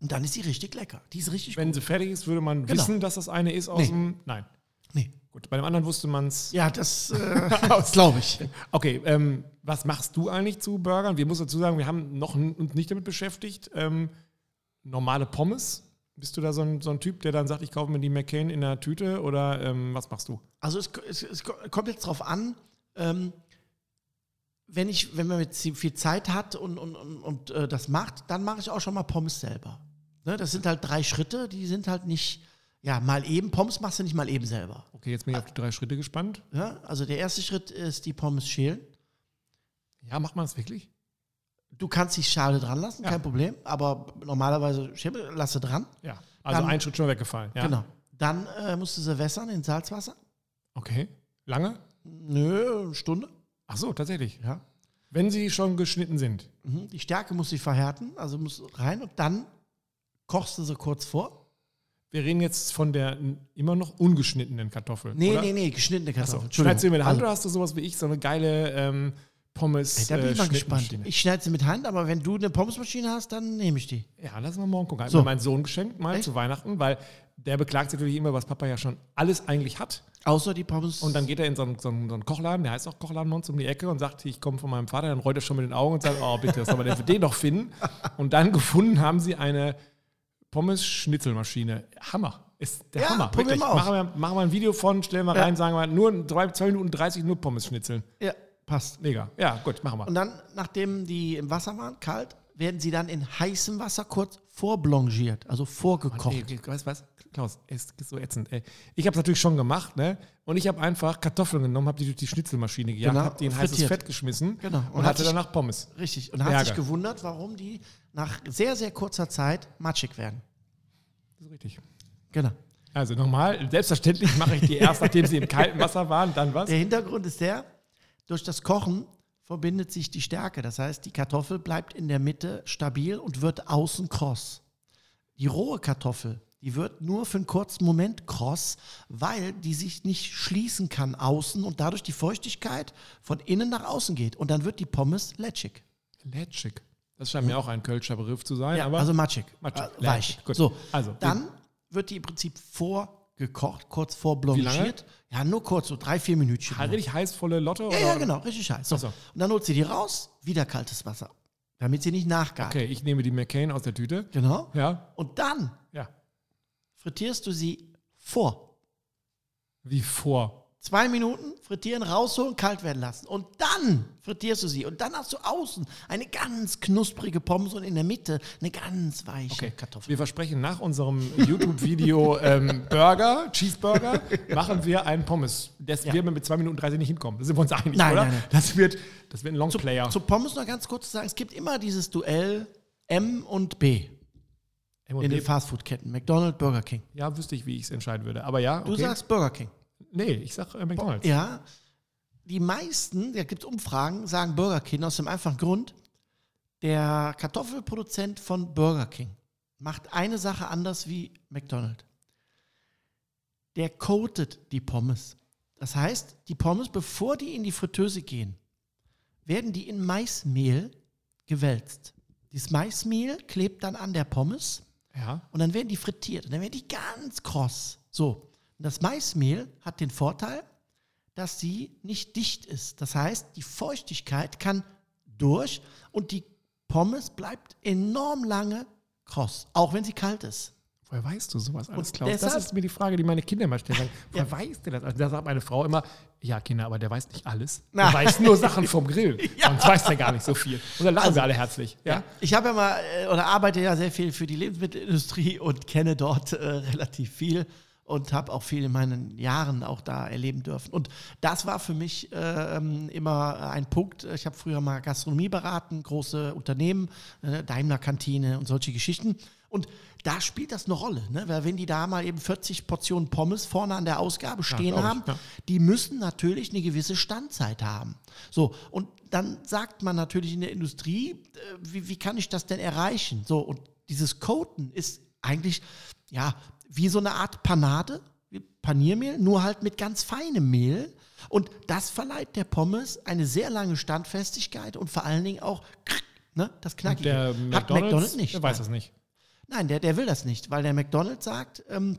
Und dann ist sie richtig lecker. Die ist richtig Wenn gut. sie fertig ist, würde man Genau. wissen, dass das eine ist aus Nee. dem. Nein. Nee. Gut, bei dem anderen wusste man es. Ja, das, äh, glaube ich. Okay, ähm, was machst du eigentlich zu Burgern? Wir müssen dazu sagen, wir haben noch uns nicht damit beschäftigt. Ähm, normale Pommes. Bist du da so ein, so ein Typ, der dann sagt, ich kaufe mir die McCain in der Tüte oder ähm, was machst du? Also es, es, es kommt jetzt drauf an, ähm, wenn, ich, wenn man jetzt viel Zeit hat und, und, und, und äh, das macht, dann mache ich auch schon mal Pommes selber. Ne, das sind halt drei Schritte, die sind halt nicht, ja, mal eben, Pommes machst du nicht mal eben selber. Okay, jetzt bin ich auf die drei Schritte gespannt. Ja, also der erste Schritt ist die Pommes schälen. Ja, macht man es wirklich? Du kannst die Schale dran lassen, Ja. kein Problem, aber normalerweise schäle- lasse dran. Ja. Also Dann- ein Schritt schon weggefallen. Ja. Genau. Dann äh, musst du sie wässern in Salzwasser. Okay. Lange? Nö, eine Stunde. Ach so, tatsächlich. Ja. Wenn sie schon geschnitten sind. Mhm. Die Stärke muss sich verhärten, also muss rein und dann kochst du sie kurz vor. Wir reden jetzt von der immer noch ungeschnittenen Kartoffel. Nee, oder? nee, nee, geschnittene Achso, Kartoffeln. schneidest du sie mit der Hand Also, oder hast du sowas wie ich, so eine geile ähm, Pommes ey, da bin äh, ich mal gespannt. Ich schneide sie mit Hand, aber wenn du eine Pommesmaschine hast, dann nehme ich die. Ja, lass mal morgen gucken. Hat So. mir mein Sohn geschenkt, mal Echt? zu Weihnachten, weil der beklagt sich natürlich immer, was Papa ja schon alles eigentlich hat. Außer die Pommes. Und dann geht er in so einen, so einen, Kochladen, der heißt auch Kochladen uns um die Ecke und sagt, ich komme von meinem Vater, dann rollt er schon mit den Augen und sagt, oh bitte, was soll man denn für den noch finden? Und dann gefunden haben sie eine Pommes-Schnitzelmaschine. Hammer. Ist der Ja, Hammer. probier Wirklich. Machen wir, machen wir ein Video von, stellen wir Ja. rein, sagen wir nur drei, zwei Minuten 30 nur Pommes schnitzeln. ja, passt. Mega. Ja, gut, machen wir. Und dann, nachdem die im Wasser waren, kalt, werden sie dann in heißem Wasser kurz vorblanchiert, also vorgekocht. Ey, weißt du was? Klaus, es ist so ätzend. Ey. Ich habe es natürlich schon gemacht, ne? Und ich habe einfach Kartoffeln genommen, habe die durch die Schnitzelmaschine gejagt, Genau, habe die in heißes frittiert. Fett geschmissen Genau. und, Und hat hatte sich- danach Pommes. Richtig. Und hat Ärger. sich gewundert, warum die nach sehr, sehr kurzer Zeit matschig werden. Das ist richtig. Genau. Also nochmal, selbstverständlich mache ich die erst, nachdem sie im kalten Wasser waren, dann was? Der Hintergrund ist der, durch das Kochen verbindet sich die Stärke. Das heißt, die Kartoffel bleibt in der Mitte stabil und wird außen kross. Die rohe Kartoffel, die wird nur für einen kurzen Moment kross, weil die sich nicht schließen kann außen und dadurch die Feuchtigkeit von innen nach außen geht. Und dann wird die Pommes lätschig. Lätschig. Das scheint mir auch ein Kölscher Begriff zu sein, aber also matschig. Matschig, Äh, weich. gut. So, Also, dann wird die im Prinzip vorgekocht, kurz vorblanchiert. Ja, nur kurz, so drei, vier Minütchen. halt richtig heißvolle Lotte? Ja, oder? ja, genau, richtig heiß. So. So. Und dann holt sie die raus, wieder kaltes Wasser, damit sie nicht nachgart. Okay, ich nehme die McCain aus der Tüte. Genau. Ja, Und dann ja. Frittierst du sie vor. Wie vor. Zwei Minuten frittieren, rausholen, kalt werden lassen. Und dann frittierst du sie. Und dann hast du außen eine ganz knusprige Pommes und in der Mitte eine ganz weiche Okay. Kartoffel. Wir versprechen nach unserem YouTube-Video ähm, Burger, Cheeseburger, machen wir einen Pommes. Das Ja. wird wir mit 2 Minuten 30 nicht hinkommen. Da sind wir uns einig, Nein, oder? nein, nein. Das, wird, das wird ein Longplayer. Zu Pommes noch ganz kurz zu sagen, es gibt immer dieses Duell M und B. in den Fastfood-Ketten. McDonald's, Burger King. ja, wüsste ich, wie ich es entscheiden würde. Aber ja, okay. Du sagst Burger King. Nee, ich sag äh, McDonalds. Ja, die meisten, da gibt es Umfragen, sagen Burger King aus dem einfachen Grund, der Kartoffelproduzent von Burger King macht eine Sache anders wie McDonald's. Der coatet die Pommes. Das heißt, die Pommes, bevor die in die Fritteuse gehen, werden die in Maismehl gewälzt. Dieses Maismehl klebt dann an der Pommes Ja. und dann werden die frittiert und dann werden die ganz kross. So. Und das Maismehl hat den Vorteil, dass sie nicht dicht ist. Das heißt, die Feuchtigkeit kann durch und die Pommes bleibt enorm lange kross, auch wenn sie kalt ist. Woher weißt du sowas alles, Klaus? Das deshalb- ist mir die Frage, die meine Kinder immer stellen. Woher Ja. weißt du das? Also da sagt meine Frau immer, ja, Kinder, aber der weiß nicht alles. Der weiß nur Sachen vom Grill. Sonst weiß der gar nicht so viel. Und dann lachen Also, wir alle herzlich. Ja? Ich habe ja mal äh, oder arbeite ja sehr viel für die Lebensmittelindustrie und kenne dort äh, relativ viel und habe auch viel in meinen Jahren auch da erleben dürfen. Und das war für mich äh, immer ein Punkt. Ich habe früher mal Gastronomie beraten, große Unternehmen, äh, Daimler-Kantine und solche Geschichten. Und da spielt das eine Rolle, ne? weil wenn die da mal eben 40 Portionen Pommes vorne an der Ausgabe stehen ich, haben, ja. die müssen natürlich eine gewisse Standzeit haben. So, und dann sagt man natürlich in der Industrie, äh, wie, wie kann ich das denn erreichen? So, und dieses Coaten ist eigentlich, ja, wie so eine Art Panade, Paniermehl, nur halt mit ganz feinem Mehl. Und das verleiht der Pommes eine sehr lange Standfestigkeit und vor allen Dingen auch ne, das Und Knackige. der Hat McDonald's, McDonald's nicht. der weiß das nicht. Nein, der, der will das nicht, weil der McDonald's sagt, ähm,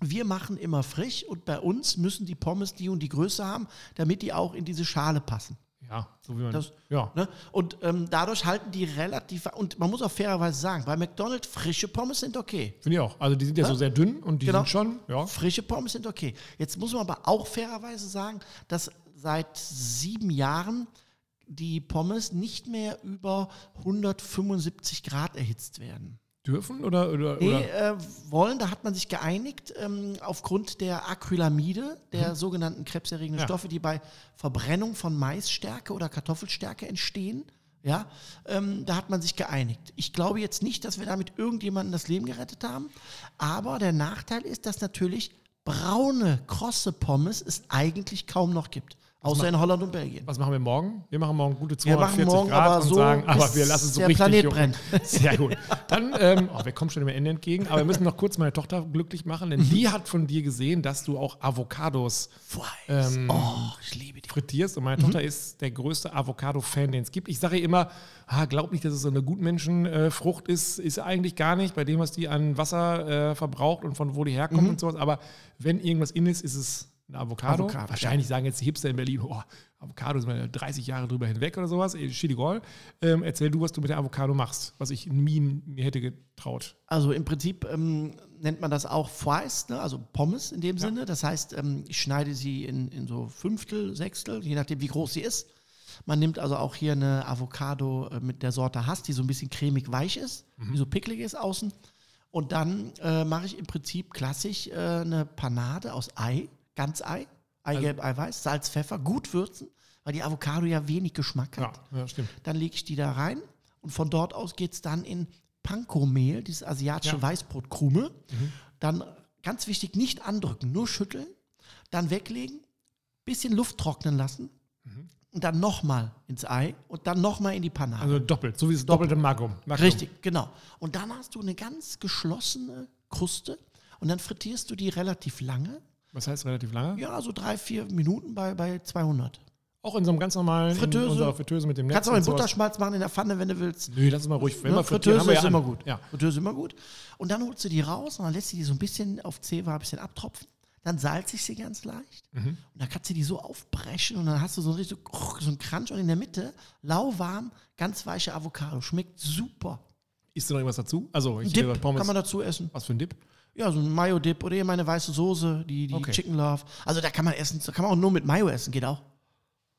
wir machen immer frisch und bei uns müssen die Pommes die und die Größe haben, damit die auch in diese Schale passen. Ja, so wie man. Das- ja. Ne? Und ähm, dadurch halten die relativ, und man muss auch fairerweise sagen, bei McDonald's frische Pommes sind okay. Finde ich auch. Also die sind ja, so sehr dünn und die Genau. sind schon, ja. Frische Pommes sind okay. Jetzt muss man aber auch fairerweise sagen, dass seit sieben Jahren die Pommes nicht mehr über 175 Grad erhitzt werden. Dürfen oder, oder, Nee, oder? äh, wollen, da hat man sich geeinigt, ähm, aufgrund der Acrylamide, der sogenannten krebserregenden Ja. Stoffe, die bei Verbrennung von Maisstärke oder Kartoffelstärke entstehen, Ja, ähm, da hat man sich geeinigt. Ich glaube jetzt nicht, dass wir damit irgendjemandem das Leben gerettet haben, aber der Nachteil ist, dass natürlich braune, krosse Pommes es eigentlich kaum noch gibt. Außer in Holland und Belgien. Was machen wir morgen? Wir machen morgen gute Wir machen 240 morgen Grad aber und so, sagen, aber wir lassen es so der richtig Planet jucken. brennt. Sehr gut. Dann, ähm, oh, wir kommen schon dem Ende entgegen, aber wir müssen noch kurz meine Tochter glücklich machen, denn die hat von dir gesehen, dass du auch Avocados. Ähm, oh, ich liebe die. frittierst und meine Mhm. Tochter ist der größte Avocado-Fan, den es gibt. Ich sage ihr immer, ah, glaub nicht, dass es so eine Gutmenschenfrucht ist, ist eigentlich gar nicht, bei dem, was die an Wasser äh, verbraucht und von wo die herkommt und sowas. Aber wenn irgendwas in ist, ist es ein Avocado. Mhm. Avocado, Wahrscheinlich sagen jetzt die Hipster in Berlin, oh, Avocado sind wir 30 Jahre drüber hinweg oder sowas. Schidigol. Ähm, erzähl du, was du mit der Avocado machst, was ich nie mir hätte getraut. Also im Prinzip ähm, nennt man das auch Fries, ne? also Pommes in dem Sinne. Das heißt, ähm, ich schneide sie in, in so Fünftel, Sechstel, je nachdem, wie groß sie ist. Man nimmt also auch hier eine Avocado äh, mit der Sorte Hass, die so ein bisschen cremig weich ist, die so picklig ist außen. Und dann äh, mache ich im Prinzip klassisch äh, eine Panade aus Ei, Ganzei, Eigelb, Eiweiß, Salz, Pfeffer, gut würzen, weil die Avocado ja wenig Geschmack hat. Ja, ja stimmt. Dann lege ich die da rein und von dort aus geht es dann in Panko-Mehl, dieses asiatische Ja. Weißbrotkrume. Dann ganz wichtig, nicht andrücken, nur schütteln, dann weglegen, bisschen Luft trocknen lassen und dann nochmal ins Ei und dann nochmal in die Panade. Also doppelt, so wie das doppelte Magum. Magum. Richtig, genau. Und dann hast du eine ganz geschlossene Kruste und dann frittierst du die relativ lange. Was heißt relativ lange? Ja, so drei, vier Minuten bei, bei 200. Auch in so einem ganz normalen Fritteuse. Unserer Fritteuse mit dem Netz. Kannst auch in. Butterschmalz machen in der Pfanne, wenn du willst. Nö, lass es mal ruhig. Wenn Ne? Fritteuse haben wir ja ist an. immer gut. Ja. Fritteuse ist immer gut. Und dann holst du die raus und dann lässt du die so ein bisschen auf C-War ein bisschen abtropfen. Dann salze ich sie ganz leicht. Mhm. Und dann kannst du die so aufbrechen und dann hast du so, richtig so, einen Crunch. Und in der Mitte, lauwarm, ganz weiche Avocado. Schmeckt super. Isst du noch irgendwas dazu? Also, ich Dip kann man dazu essen. Was für ein Dip? Ja, so ein Mayo-Dip oder eben meine weiße Soße, die, die Okay. Chicken Love. Also da kann man essen, da kann man auch nur mit Mayo essen, geht auch.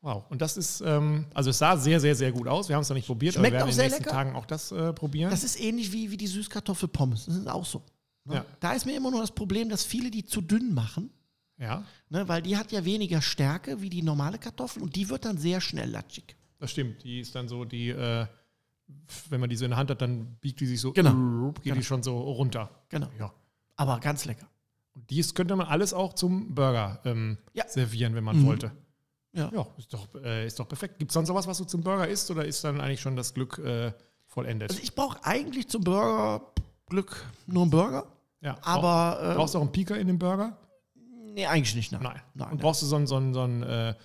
Wow. Und das ist, ähm, also es sah sehr, sehr, sehr gut aus. Wir haben es noch nicht probiert, Schmeckt aber wir werden in den nächsten lecker. Tagen auch das äh, probieren. Das ist ähnlich wie, wie die Süßkartoffelpommes. Das ist auch so. Ne? Ja. Da ist mir immer nur das Problem, dass viele die zu dünn machen. ja, Ne, weil die hat ja weniger Stärke wie die normale Kartoffel und die wird dann sehr schnell latschig. das stimmt. Die ist dann so, die, äh, wenn man die so in der Hand hat, dann biegt die sich so, Genau. geht Genau. die schon so runter. Genau. Ja. Aber ganz lecker. Und dies könnte man alles auch zum Burger ähm, Ja. servieren, wenn man Mhm. wollte. Ja. Ja, ist doch, äh, ist doch perfekt. Gibt es sonst noch was, was du zum Burger isst oder ist dann eigentlich schon das Glück äh, vollendet? Also ich brauche eigentlich zum Burger Glück nur einen Burger. ja. Aber Brauch- äh, brauchst du auch einen Pieker in dem Burger? nee, eigentlich nicht. Nein. Nein. Nein, Und brauchst du so ein, so ein, so ein, äh,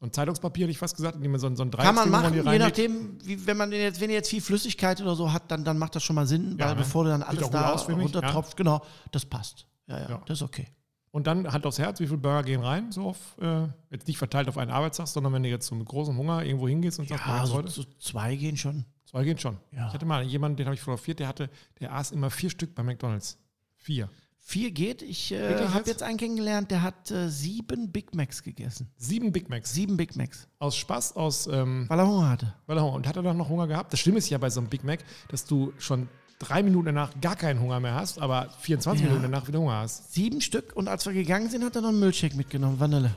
so ein Zeitungspapier, hätte ich fast gesagt, in dem man so ein, so ein Kann man machen, je nachdem, wie, wenn man jetzt, wenn ihr jetzt viel Flüssigkeit oder so hat, dann, dann macht das schon mal Sinn, Ja, weil ne? bevor du dann alles da runtertropft, genau, das passt. Ja, ja, Ja. das ist okay. Und dann Hand aufs Herz, wie viele Burger gehen rein? So auf, äh, jetzt nicht verteilt auf einen Arbeitstag, sondern wenn du jetzt mit großem Hunger irgendwo hingehst und sagst, Ja, ja, so, heute, so zwei gehen schon. zwei gehen schon. Ja. Ich hatte mal jemanden, den habe ich fotografiert, der hatte, der aß immer vier Stück bei McDonalds. Vier. Vier geht. Ich äh, habe jetzt? jetzt einen kennengelernt, der hat äh, sieben Big Macs gegessen. Sieben Big Macs. Sieben Big Macs, Aus Spaß, aus, ähm, weil er Hunger hatte. weil er Hunger. Und hat er dann noch Hunger gehabt? Das Schlimme ist ja bei so einem Big Mac, dass du schon drei Minuten danach gar keinen Hunger mehr hast, aber 24 Ja. Minuten danach wieder Hunger hast. Sieben Stück und als wir gegangen sind, hat er noch einen Milchshake mitgenommen, Vanille.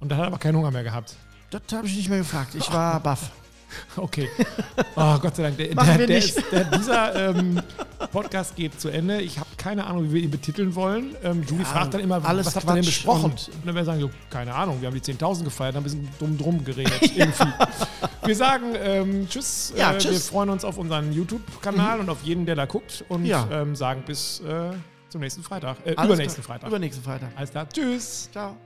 Und dann hat er aber keinen Hunger mehr gehabt. Das habe ich nicht mehr gefragt. Ich war baff. Okay. Oh, Gott sei Dank. Der, der, wir der. Ist, dieser ähm, Podcast geht zu Ende. Ich habe keine Ahnung, wie wir ihn betiteln wollen. Ähm, Julie Ja, fragt dann immer, alles was habt ihr denn besprochen? und- Und, dann werden wir sagen, so, keine Ahnung, wir haben die 10.000 gefeiert, haben ein bisschen dumm drum geredet. irgendwie. wir sagen ähm, Tschüss. Ja, äh, Wir tschüss. freuen uns auf unseren YouTube-Kanal und auf jeden, der da guckt. Und Ja. ähm, sagen bis äh, zum nächsten Freitag. Äh, übernächsten klar. Freitag. Übernächsten Freitag. Alles klar. Tschüss. Ciao.